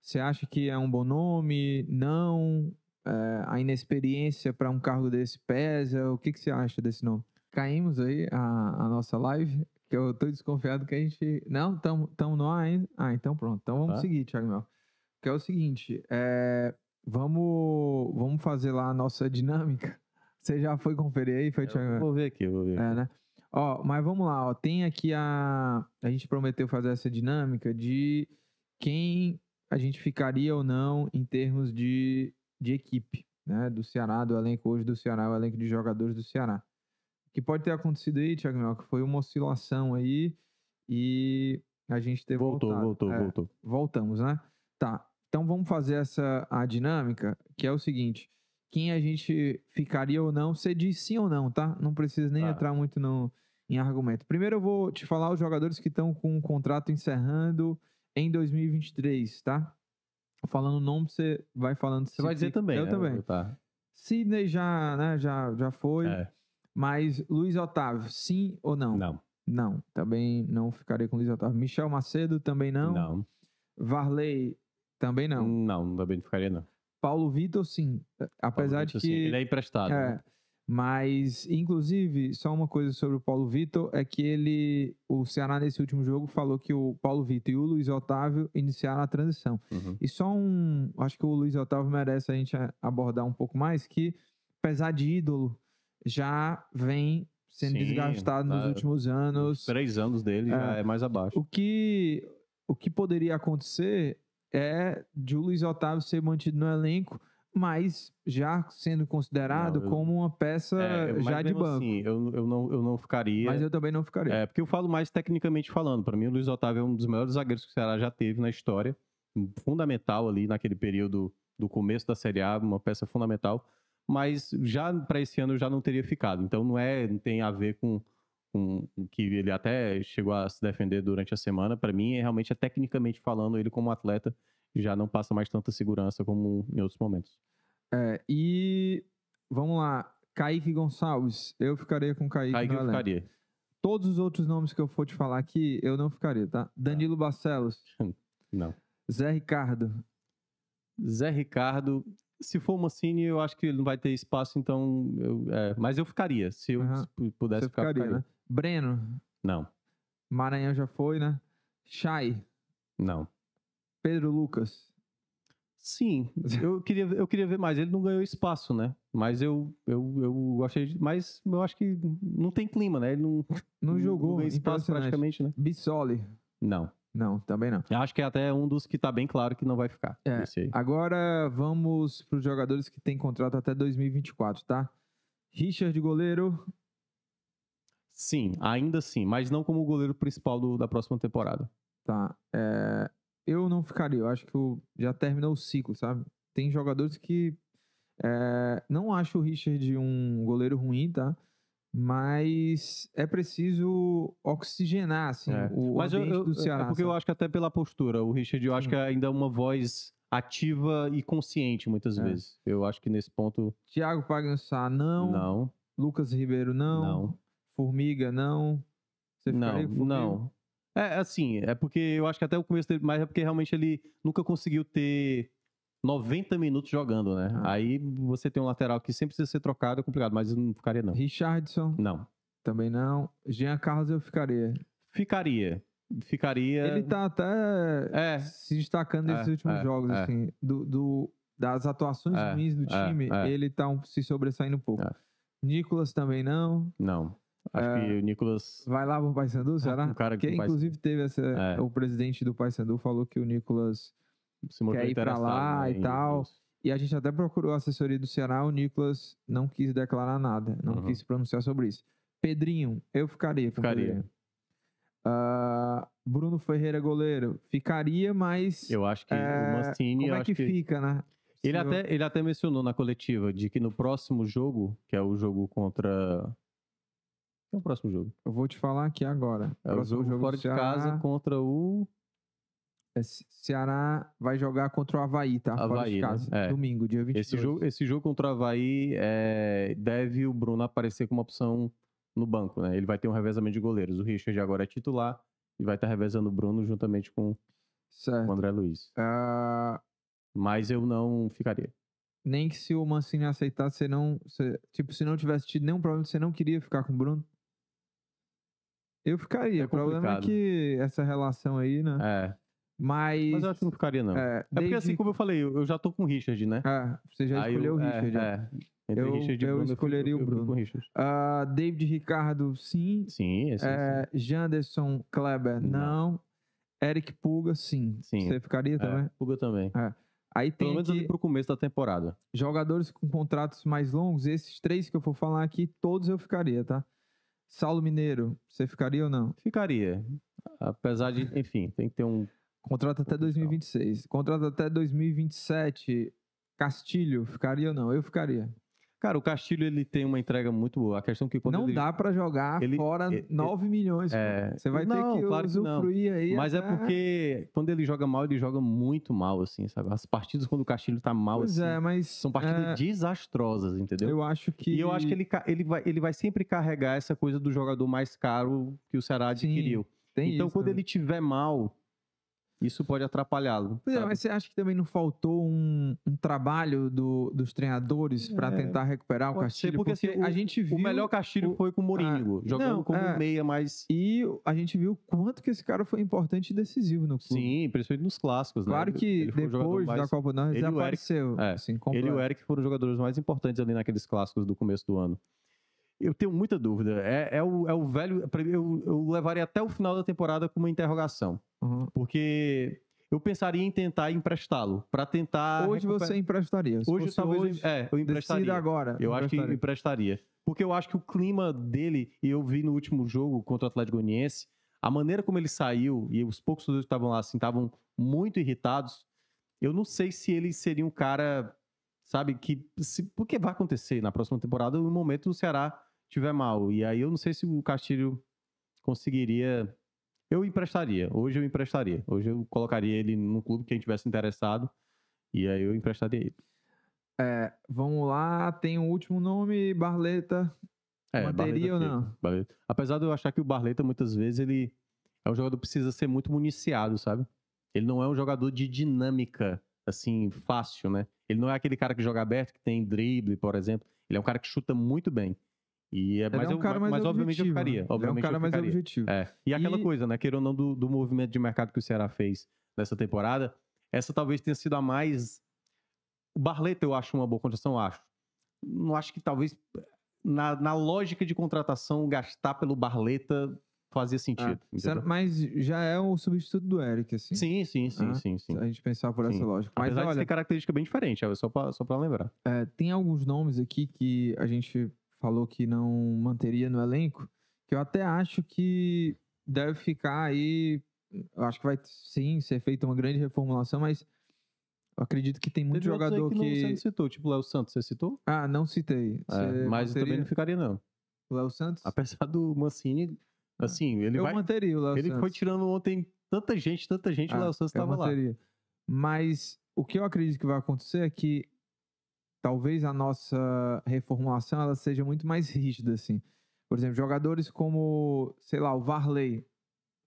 Você acha que é um bom nome? Não? É, a inexperiência para um cargo desse pesa? O que, que você acha desse nome? Caímos aí a, a nossa live que eu tô desconfiado que a gente. Não, estamos no ar ainda. Ah, então pronto. Então vamos tá. seguir, Thiago Mel. Que é o seguinte: é... vamos, vamos fazer lá a nossa dinâmica. Você já foi conferir aí? Foi, Eu Thiago? vou ver aqui, vou ver. É, né? Ó, mas vamos lá, ó. Tem aqui a. A gente prometeu fazer essa dinâmica de quem a gente ficaria ou não em termos de, de equipe, né? Do Ceará, do elenco hoje do Ceará, o elenco de jogadores do Ceará. Que pode ter acontecido aí, Thiago Minhoca, foi uma oscilação aí e a gente teve Voltou, voltado. voltou, É, voltou. Voltamos, né? Tá. Então vamos fazer essa a dinâmica, que é o seguinte: quem a gente ficaria ou não, você diz sim ou não, tá? Não precisa nem Tá. entrar muito no, em argumento. Primeiro eu vou te falar os jogadores que estão com o contrato encerrando em 2023, tá? Falando o nome, você vai falando. Você vai dizer também, Eu né? também. Tá. Sidney já, né, já, já foi. É, Mas Luiz Otávio, sim ou não? não, Não, também não ficaria com Luiz Otávio. Michel Macedo, também não. não. Varley, também não. Não, também não ficaria, não. Paulo Vitor, sim. Apesar Paulo de Vitor, que. sim, Ele é emprestado. é, né? mas, inclusive, só uma coisa sobre o Paulo Vitor é que ele. O Ceará, nesse último jogo, falou que o Paulo Vitor e o Luiz Otávio iniciaram a transição. Uhum. E só um. Acho que o Luiz Otávio merece a gente abordar um pouco mais, que, apesar de ídolo, já vem sendo Sim, desgastado nos tá- últimos Os anos. três anos dele já é mais abaixo. O que, o que poderia acontecer é de o Luiz Otávio ser mantido no elenco, mas já sendo considerado Não, eu- como uma peça É, mas já de mesmo banco. Assim, eu, eu, não, eu não ficaria. mas eu também não ficaria. É, porque eu falo mais tecnicamente falando. Para mim, o Luiz Otávio é um dos melhores zagueiros que o Ceará já teve na história. Fundamental ali naquele período do começo da Série A, uma peça fundamental. Mas já para esse ano eu já não teria ficado. Então não é, não tem a ver com, com que ele até chegou a se defender durante a semana. Para mim, é realmente é tecnicamente falando, ele como atleta já não passa mais tanta segurança como em outros momentos. É, e vamos lá, Kaique Gonçalves, eu ficaria com Kaique, Aí que no eu elenco. ficaria. Todos os outros nomes que eu for te falar aqui, eu não ficaria, tá? Danilo Barcelos, Não. Zé Ricardo, Zé Ricardo, se for o Mancini, eu acho que ele não vai ter espaço, então. Eu, é, mas eu ficaria. Se eu pu- pudesse você ficar, ficaria, ficaria. né? Breno, Não, Maranhão já foi, né? Chay, não. Pedro Lucas. Sim, eu queria, eu queria ver mais. Ele não ganhou espaço, né? Mas eu, eu, eu gostei de. Mas eu acho que não tem clima, né? Ele não, Não jogou, ganha espaço praticamente, né? Bissoli, Não. Não, também não. Eu acho que é até um dos que tá bem claro que não vai ficar. É. Agora vamos para os jogadores que têm contrato até 2024, tá? Richard goleiro, Sim, ainda sim, mas não como o goleiro principal do- da próxima temporada. tá? É, eu não ficaria, eu acho que o- já terminou o ciclo, sabe? Tem jogadores que é, não acho o Richard um goleiro ruim, tá? Mas é preciso oxigenar, assim, É. o Mas eu- ambiente eu- do Ceará. é porque eu sabe? acho que até pela postura, o Richard, eu acho Sim. que é ainda uma voz ativa e consciente muitas É. vezes. Eu acho que nesse ponto, Thiago Pagnussá, não. não, Lucas Ribeiro, não. não, Formiga, não. Você não, não. É assim, é porque eu acho que até o começo dele, mas é porque realmente ele nunca conseguiu ter 90 minutos jogando, né? Ah. Aí você tem um lateral que sempre precisa ser trocado, é complicado, mas não ficaria não. Richardson, Não. também não. Jean Carlos eu ficaria. Ficaria. Ficaria. Ele tá até É. se destacando nesses É, últimos é, jogos, é. assim. Do, do- das atuações É, ruins do time, ele tá um- se sobressaindo um pouco. Nicolas também não. Não. Acho É. que o Nicolas. Vai lá pro Paysandu, será? um cara que vai- inclusive, teve essa... É. O presidente do Paysandu falou que o Nicolas... Se mostrou Quer ir interessado, lá né, e tal. E a gente até procurou a assessoria do Ceará, o Nicolas não quis declarar nada, não Uhum. quis se pronunciar sobre isso. Pedrinho, eu ficaria. Ficaria. Ah, Bruno Ferreira, goleiro, ficaria, mas Eu acho que É, o Mancini, como é que, que. fica, né? Ele eu- até, ele até mencionou na coletiva de que no próximo jogo, que é o jogo contra. Que é o próximo jogo? Eu vou te falar aqui agora. É o Próximo jogo, fora de casa contra o. é Ce- Ceará vai jogar contra o Havaí, tá? fora Havaí, de né? casa. É. Domingo, dia 22. Esse jogo, esse jogo contra o Havaí é, deve o Bruno aparecer como opção no banco, né? Ele vai ter um revezamento de goleiros. O Richard agora é titular e vai estar revezando o Bruno juntamente com Certo. o André Luiz. Ah, Mas eu não ficaria. nem que se o Mancini aceitasse, você não. você- tipo, se não tivesse tido nenhum problema, você não queria ficar com o Bruno? Eu ficaria. É o problema é que essa relação aí, né? É. Mas. Mas eu acho que não ficaria, não. É, é, porque desde- assim, como eu falei, eu eu já tô com o Richard, né? É, você já Aí escolheu eu- o é, Richard. é. Entre Eu- Richard eu Bruno, escolheria eu o eu Bruno. Richard. Ah, David Ricardo, sim. Sim, esse É, Janderson Kleber, Não. não. Eric Pulga, sim. Sim. Você ficaria também? é, Puga também. Aí tem Pelo menos aqui ali pro começo da temporada. jogadores com contratos mais longos. Esses três que eu for falar aqui, todos eu ficaria, tá? Saulo Mineiro, você ficaria ou não? Ficaria. Apesar de, enfim, tem que ter um. Contrato até 2026. Contrato até 2027. Castilho, ficaria ou não? Eu ficaria. Cara, o Castilho ele tem uma entrega muito boa. A questão é que quando não ele... dá pra jogar ele- fora ele- 9 milhões. É, Você vai não, ter que claro que não. usufruir aí. Mas é até- porque quando ele joga mal, ele joga muito mal, assim, sabe? As partidas quando o Castilho tá mal, Pois assim, é, mas. são partidas é, desastrosas, entendeu? Eu acho que. E eu acho que ele, ele, vai, ele vai sempre carregar essa coisa do jogador mais caro que o Ceará Sim, adquiriu. tem então, isso quando ele tiver mal, isso pode atrapalhá-lo. Pois é, mas você acha que também não faltou um, um trabalho do- dos treinadores pra É, tentar recuperar o pode ser, Castilho? porque, assim, a o- gente viu O melhor Castilho o- foi com o Mourinho, Ah, jogando não, como é. meia mais. e a gente viu o quanto que esse cara foi importante e decisivo no clube. Sim, principalmente nos clássicos, né? Claro que o jogador depois mais- da Copa do ele o Eric- desapareceu. é, assim, Ele e o Eric foram os jogadores mais importantes ali naqueles clássicos do começo do ano. Eu tenho muita dúvida. É, é o, é o velho. Eu, eu levaria até o final da temporada com uma interrogação. Uhum. Porque eu pensaria em tentar emprestá-lo. Pra tentar. Hoje recuperar- você emprestaria. Se Hoje talvez. eu- hoje, é, eu emprestaria. agora. Eu acho que emprestaria. emprestaria. Porque eu acho que o clima dele, e eu vi no último jogo contra o Atlético Goianiense, a maneira como ele saiu, e os poucos jogadores que estavam lá, assim, estavam muito irritados. Eu não sei se ele seria um cara, sabe, que. Se, porque vai acontecer na próxima temporada, no momento o Ceará tiver mal. E aí eu não sei se o Castilho conseguiria. Eu emprestaria. Hoje eu emprestaria. Hoje eu colocaria ele num clube que a gente tivesse interessado. E aí eu emprestaria ele. É, vamos lá, tem um último nome, Barleta. Manteria Barleta ou não? Barleta. Apesar de eu achar que o Barleta, muitas vezes, ele é um jogador que precisa ser muito municiado, sabe? Ele não é um jogador de dinâmica, assim, fácil, né? Ele não é aquele cara que joga aberto, que tem drible, por exemplo. Ele é um cara que chuta muito bem. E é, mas é um eu- cara mais mas obviamente eu objetivo, ficaria. né? Ele é um Obviamente cara mais objetivo. É. E aquela E- coisa, né? Queira ou não, do, do movimento de mercado que o Ceará fez nessa temporada, essa talvez tenha sido a mais. O Barleta eu acho uma boa contratação, acho. Não acho que talvez na, na lógica de contratação gastar pelo Barleta fazia sentido. Ah, mas já é o substituto do Eric, assim. Sim, sim, sim, Ah, sim, sim. Se a gente pensar por essa Sim. lógica. Mas Apesar de olha, ter característica bem diferente, é só pra, só pra lembrar. é, tem alguns nomes aqui que a gente falou que não manteria no elenco, que eu até acho que deve ficar aí. Eu acho que vai sim ser feita uma grande reformulação, mas eu acredito que tem muito Teve jogador que, que. não, você não citou, tipo o Léo Santos, você citou? Ah, não citei. É, mas eu também manteria não ficaria, não. o Léo Santos? Apesar do Mancini, assim, ele eu vai. manteria o Léo Ele Santos. foi tirando ontem tanta gente, tanta gente, o Ah, Léo Santos eu tava lá. manteria. Mas o que eu acredito que vai acontecer é que talvez a nossa reformulação ela seja muito mais rígida, assim. Por exemplo, jogadores como, sei lá, o Varley,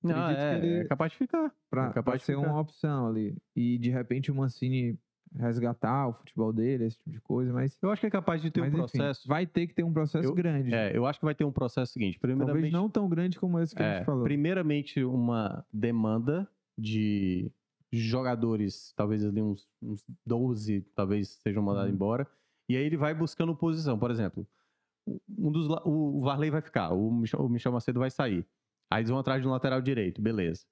Não, é, ele- é capaz de ficar. para É capaz de ser ficar. uma opção ali. E de repente o Mancini resgatar o futebol dele, esse tipo de coisa, mas, Eu acho que é capaz de ter mas um enfim, processo. vai ter que ter um processo Eu- grande. É, eu acho que vai ter um processo seguinte. Talvez Primeiramente, não tão grande como esse que a é, gente falou. primeiramente uma demanda de jogadores, talvez ali uns, uns 12, talvez sejam mandados Uhum. embora. E aí ele vai buscando posição. Por exemplo, um dos, o Varley vai ficar, o Michel, o Michel Macedo vai sair. Aí eles vão atrás de um lateral direito, beleza.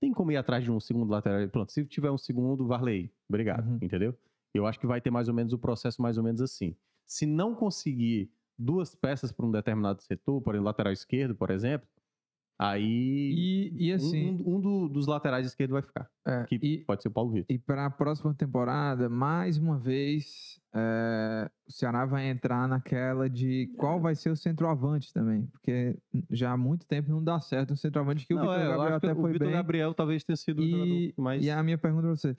Tem como ir atrás de um segundo lateral? Pronto, se tiver um segundo, Varley, obrigado, Uhum. entendeu? Eu acho que vai ter mais ou menos o processo mais ou menos assim. Se não conseguir duas peças para um determinado setor, por exemplo, lateral esquerdo, por exemplo, aí E, e um- assim, um, um do- dos laterais esquerdos vai ficar, é, que e, pode ser o Paulo Vitor. E para a próxima temporada, mais uma vez, é, o Ceará vai entrar naquela de qual vai ser o centroavante também. Porque já há muito tempo não dá certo um centroavante que o Não, Vitor é, Gabriel até o foi Vitor bem. Gabriel talvez tenha sido o E, mais... e a minha pergunta para você: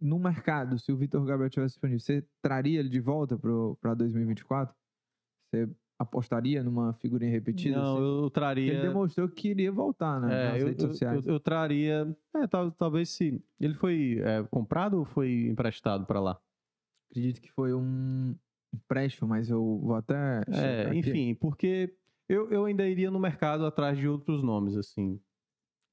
no mercado, se o Vitor Gabriel tivesse disponível, você traria ele de volta para 2024? Você apostaria numa figurinha repetida? Não, assim? eu traria... Ele demonstrou que queria voltar, né? É, nas eu, redes eu- sociais. eu- traria... É, tal- talvez sim. Ele foi é, comprado ou foi emprestado para lá? Acredito que foi um empréstimo, mas eu vou até. É, aqui. enfim, porque eu, eu ainda iria no mercado atrás de outros nomes, assim.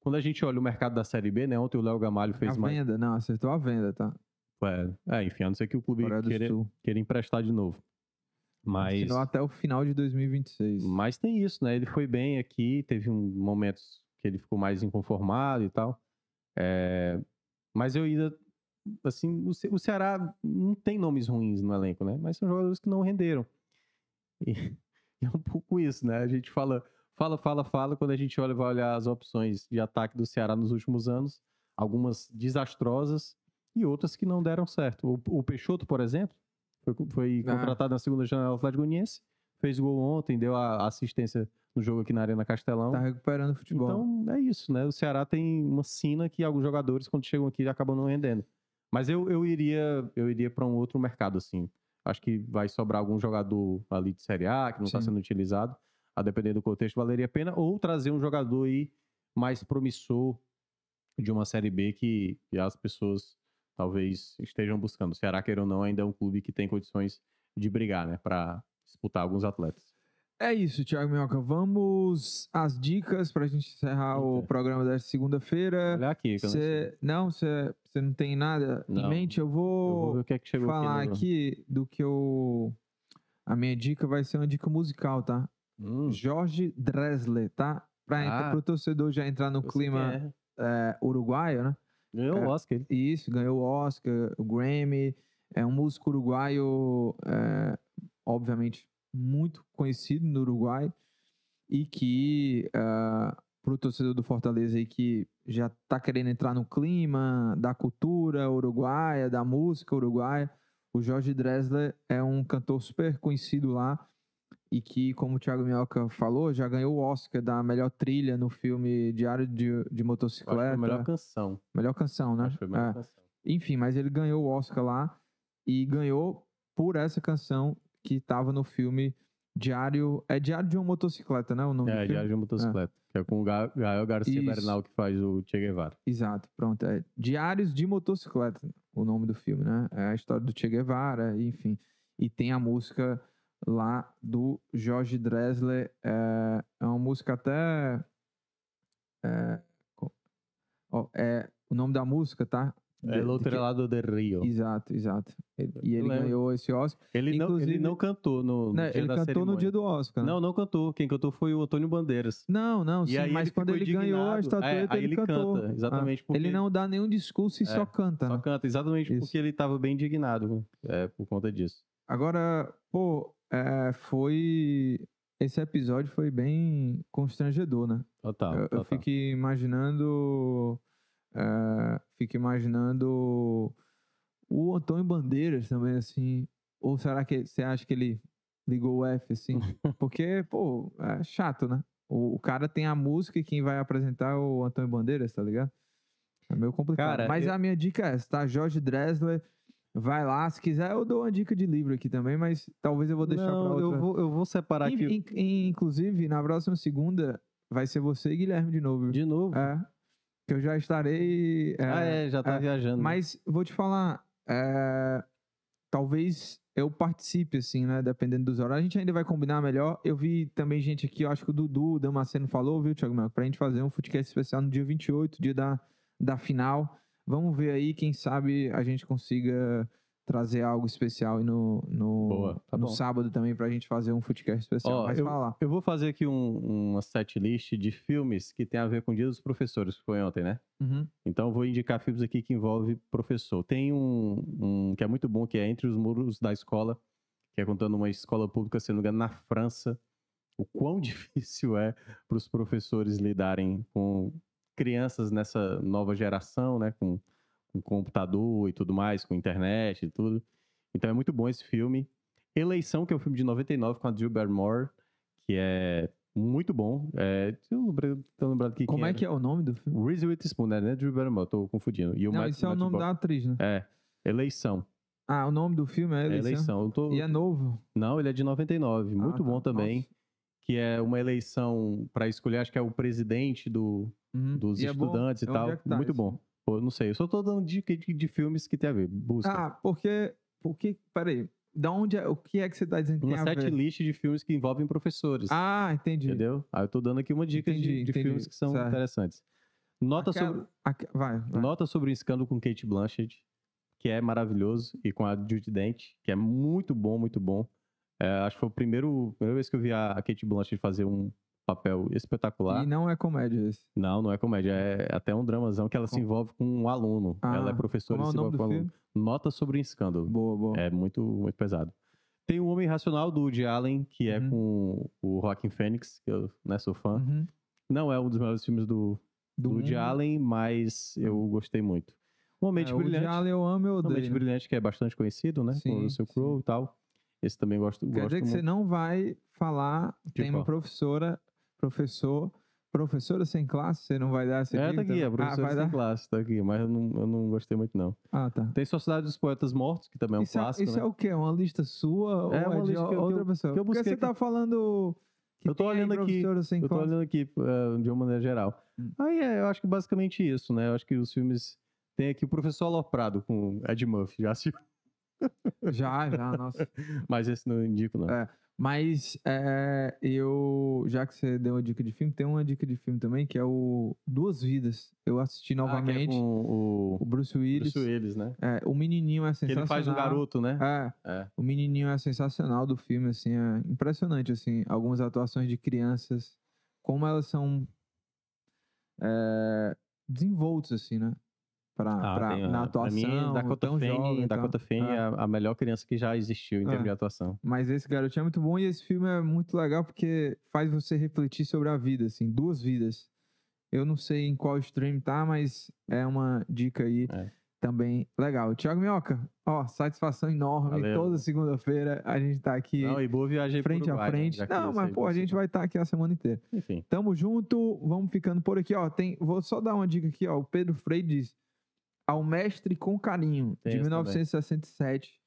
Quando a gente olha o mercado da Série B, né? Ontem o Léo Gamalho A fez mais... venda, não, acertou a venda, tá? É, é, enfim, a não ser que o clube queira, queira emprestar de novo. Mas, Continuou até o final de 2026. mas tem isso, né? Ele foi bem aqui, teve um momentos que ele ficou mais inconformado e tal. É, mas eu ainda, assim, o, Ce- o Ceará não tem nomes ruins no elenco, né? Mas são jogadores que não renderam. E, e é um pouco isso, né? A gente fala, fala, fala, fala, quando a gente olha, vai olhar as opções de ataque do Ceará nos últimos anos, algumas desastrosas e outras que não deram certo. O, o Peixoto, por exemplo, foi, foi Ah. contratado na segunda janela do Atlético Goianiense, fez gol ontem, deu a assistência no jogo aqui na Arena Castelão. Tá recuperando o futebol. Então é isso, né? O Ceará tem uma sina que alguns jogadores, quando chegam aqui, acabam não rendendo. Mas eu, eu iria eu iria para um outro mercado, assim. Acho que vai sobrar algum jogador ali de Série A, que não está sendo utilizado. A depender do contexto, valeria a pena. Ou trazer um jogador aí mais promissor de uma Série B que, que as pessoas talvez estejam buscando. O Ceará, queira ou não, ainda é um clube que tem condições de brigar, né? Para disputar alguns atletas. É isso, Thiago Minhoca. Vamos às dicas pra gente encerrar o Eita. programa desta segunda-feira. Olha aqui, eu. Cê, não, você não tem nada em Não. mente? Eu Eu vou vou, o que é falar aqui. aqui do que eu. A minha dica vai ser uma dica musical, tá? Hum, Jorge Dressler, tá? Pra Ah. o torcedor já entrar no eu clima é. é, uruguaio, né? Ganhou É. o Oscar. Isso, ganhou o Oscar, o Grammy. É um músico uruguaio, é, obviamente, muito conhecido no Uruguai. E que, para o torcedor do Fortaleza aí que já tá querendo entrar no clima da cultura uruguaia, da música uruguaia, o Jorge Dressler é um cantor super conhecido lá. E que, como o Thiago Minhoca falou, já ganhou o Oscar da melhor trilha no filme Diário de, de Eu acho que foi Motocicleta. a melhor canção. Melhor canção, né? Acho que foi a melhor É. canção. Enfim, mas ele ganhou o Oscar lá e ganhou por essa canção que tava no filme Diário. É Diário de uma Motocicleta, né? O nome do É? Diário de uma Motocicleta. Que é com o Ga- Gael Garcia Isso. Bernal que faz o Che Guevara. Exato, pronto. É Diários de Motocicleta, o nome do filme, né? É a história do Che Guevara, enfim. E tem a música lá do Jorge Dressler. É, é uma música até. É, ó, é, o nome da música, tá? É De- Outro que- Lado del Rio. Exato, exato. E ele lembro. ganhou esse Oscar. Ele, não, ele Inclusive- não cantou no, né, dia ele cantou cerimônia. no dia do Oscar. né? Não, não cantou. Quem cantou foi o Antônio Bandeiras. Não, não, E sim, aí mas ele quando ele ganhou a indignado. estatueta, É, ele, ele cantou. canta, exatamente, Ah, porque- Ele não dá nenhum discurso e É, só canta, Só né? canta, exatamente Isso. porque ele estava bem indignado é, por conta disso. Agora, pô, é, foi... Esse episódio foi bem constrangedor, né? Total. eu, eu total. fico imaginando... é, fico imaginando o Antônio Bandeiras também, assim. Ou será que você acha que ele ligou o F, assim? Porque, pô, é chato, né? O, o cara tem a música e quem vai apresentar é o Antônio Bandeiras, tá ligado? É meio complicado. Cara, mas eu- a minha dica é essa, tá? Jorge Dressler, vai lá. Se quiser, eu dou uma dica de livro aqui também, mas talvez eu vou deixar pra outra. eu vou, eu vou separar In- aqui in- inclusive, na próxima segunda, vai ser você e Guilherme de novo. de novo. É. Que eu já estarei. é, ah, é, já tá é, viajando. mas vou te falar, é, talvez eu participe, assim, né? Dependendo dos horários. A gente ainda vai combinar melhor. Eu vi também gente aqui, eu acho que o Dudu, o Damasceno falou, viu, Thiago Melo? Pra gente fazer um footcast especial no dia 28, dia da, da final. Vamos ver aí, quem sabe a gente consiga trazer algo especial aí no, no, Boa, tá no bom. sábado também pra gente fazer um footcast especial. Ó, Mas fala lá. Eu vou fazer aqui um- uma set list de filmes que tem a ver com o Dia dos Professores, que foi ontem, né? Uhum. Então eu vou indicar filmes aqui que envolve professor. Tem um, um que é muito bom, que é Entre os Muros da Escola, que é contando uma escola pública, se não me engano, na França. O quão difícil é para os professores lidarem com crianças nessa nova geração, né? Com, com computador e tudo mais, com internet e tudo. Então é muito bom esse filme. Eleição, que é um filme de 99 com a Drew Barrymore, que é muito bom. É, eu tô lembrado aqui Como é era. que é o nome do filme? Reese Witherspoon, né? Não é Drew Barrymore, tô confundindo. E o Não, Matt- esse é o nome Bo- da atriz, né? É, Eleição. Ah, o nome do filme é É Eleição. eleição. Eu tô- E é novo. Não, ele é de 99. Ah, Muito tá. bom também. Nossa. Que é uma eleição para escolher, acho que é o presidente do, Uhum. dos E é estudantes e Onde tal. é tá Muito esse bom. Pô, não sei, eu só tô dando dica de, de filmes que tem a ver. Busca. Ah, porque. Porque. Peraí. Da onde é. O que é que você tá dizendo que uma tem set list de filmes que envolvem professores. Ah, entendi. entendeu? Aí eu tô dando aqui uma dica de- Entendi, de, entendi. filmes que são Certo. interessantes. Nota Aquela- sobre. aque- Vai, vai. Nota sobre o escândalo com Kate Blanchett, que é maravilhoso, e com a Judy Dent, que é muito bom, muito bom. É, acho que foi o primeiro, a primeira vez que eu vi a Kate Blanchett fazer um papel espetacular. E não é comédia esse. Não, não é comédia, é até um dramazão que ela se Com- envolve com um aluno. ela é Ah, professora é e o se envolve do com um aluno. Nota sobre um escândalo. Boa, boa. É muito, muito pesado. Tem o Homem Racional do Woody Allen, que é Uhum. com o Joaquin Phoenix, que eu né, sou fã. Uhum. Não é um dos melhores filmes do, do Woody mundo. Allen, mas eu gostei muito. Um Mente É, o Woody Brilhante. Allen eu amo eu odeio. Mente Brilhante, que é bastante conhecido, né? com Sim, o Russell sim. Crowe e tal. Esse também gosto, Quer gosto dizer que muito. você não vai falar. tem uma qual? professora, professor, professora sem classe, você não vai dar essa É, tá aqui, ah, professora vai sem dar? classe, tá aqui, mas eu não, eu não gostei muito, não. Ah, tá. Tem Sociedade dos Poetas Mortos, que também é um isso é, clássico, isso né? é o quê? Uma lista sua É ou uma é de lista que eu- outra que eu- pessoa? que eu Porque busquei você que- tá falando que Eu tô aí olhando aqui, professora sem Eu tô olhando aqui eh, de uma maneira geral. Hum. Aí é, eu acho que basicamente isso, né? Eu acho que os filmes. Tem aqui o Professor Aloprado com Ed Murphy, já assistiu? Já, já, nossa. Mas esse não indico, não. É, Mas é, eu, já que você deu uma dica de filme, tem uma dica de filme também, que é o Duas Vidas. Eu assisti Ah, que é novamente. com O o Bruce Willis. Bruce Willis, né? É, o menininho é Que sensacional. ele faz um garoto, né? É, É. o menininho é sensacional do filme, assim, é impressionante, assim, algumas atuações de crianças, como elas são é, desenvoltas, assim, né? Pra, Ah, pra- tem, na ah, atuação, pra mim, Dakota tão jovem Fanning. Dakota Fanning É. é a a melhor criança que já existiu em É. termos de atuação. Mas esse garotinho é muito bom e esse filme é muito legal porque faz você refletir sobre a vida, assim, duas vidas. Eu não sei em qual stream tá, mas é uma dica aí É. também legal. Tiago Minhoca, ó, satisfação enorme. Valeu. Toda segunda-feira a gente tá aqui Não, e boa viagem frente a Uruguai, né? frente. Que Não, mas pô, a gente vai estar aqui a semana inteira. Enfim. Tamo junto, vamos ficando por aqui, ó. Tem, vou só dar uma dica aqui, ó. O Pedro Freire diz: Ao Mestre com Carinho, Tem de essa também. 1967.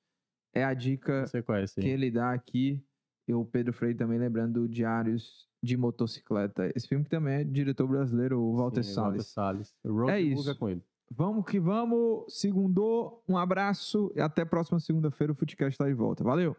É a dica é que ele dá aqui. E o Pedro Freire também lembrando do Diários de Motocicleta. Esse filme que também é diretor brasileiro, o Walter Sim, Walter Salles. Salles. Road É isso. com ele. Vamos que vamos. Segundou, um abraço e até a próxima segunda-feira o Futecast está de volta. Valeu!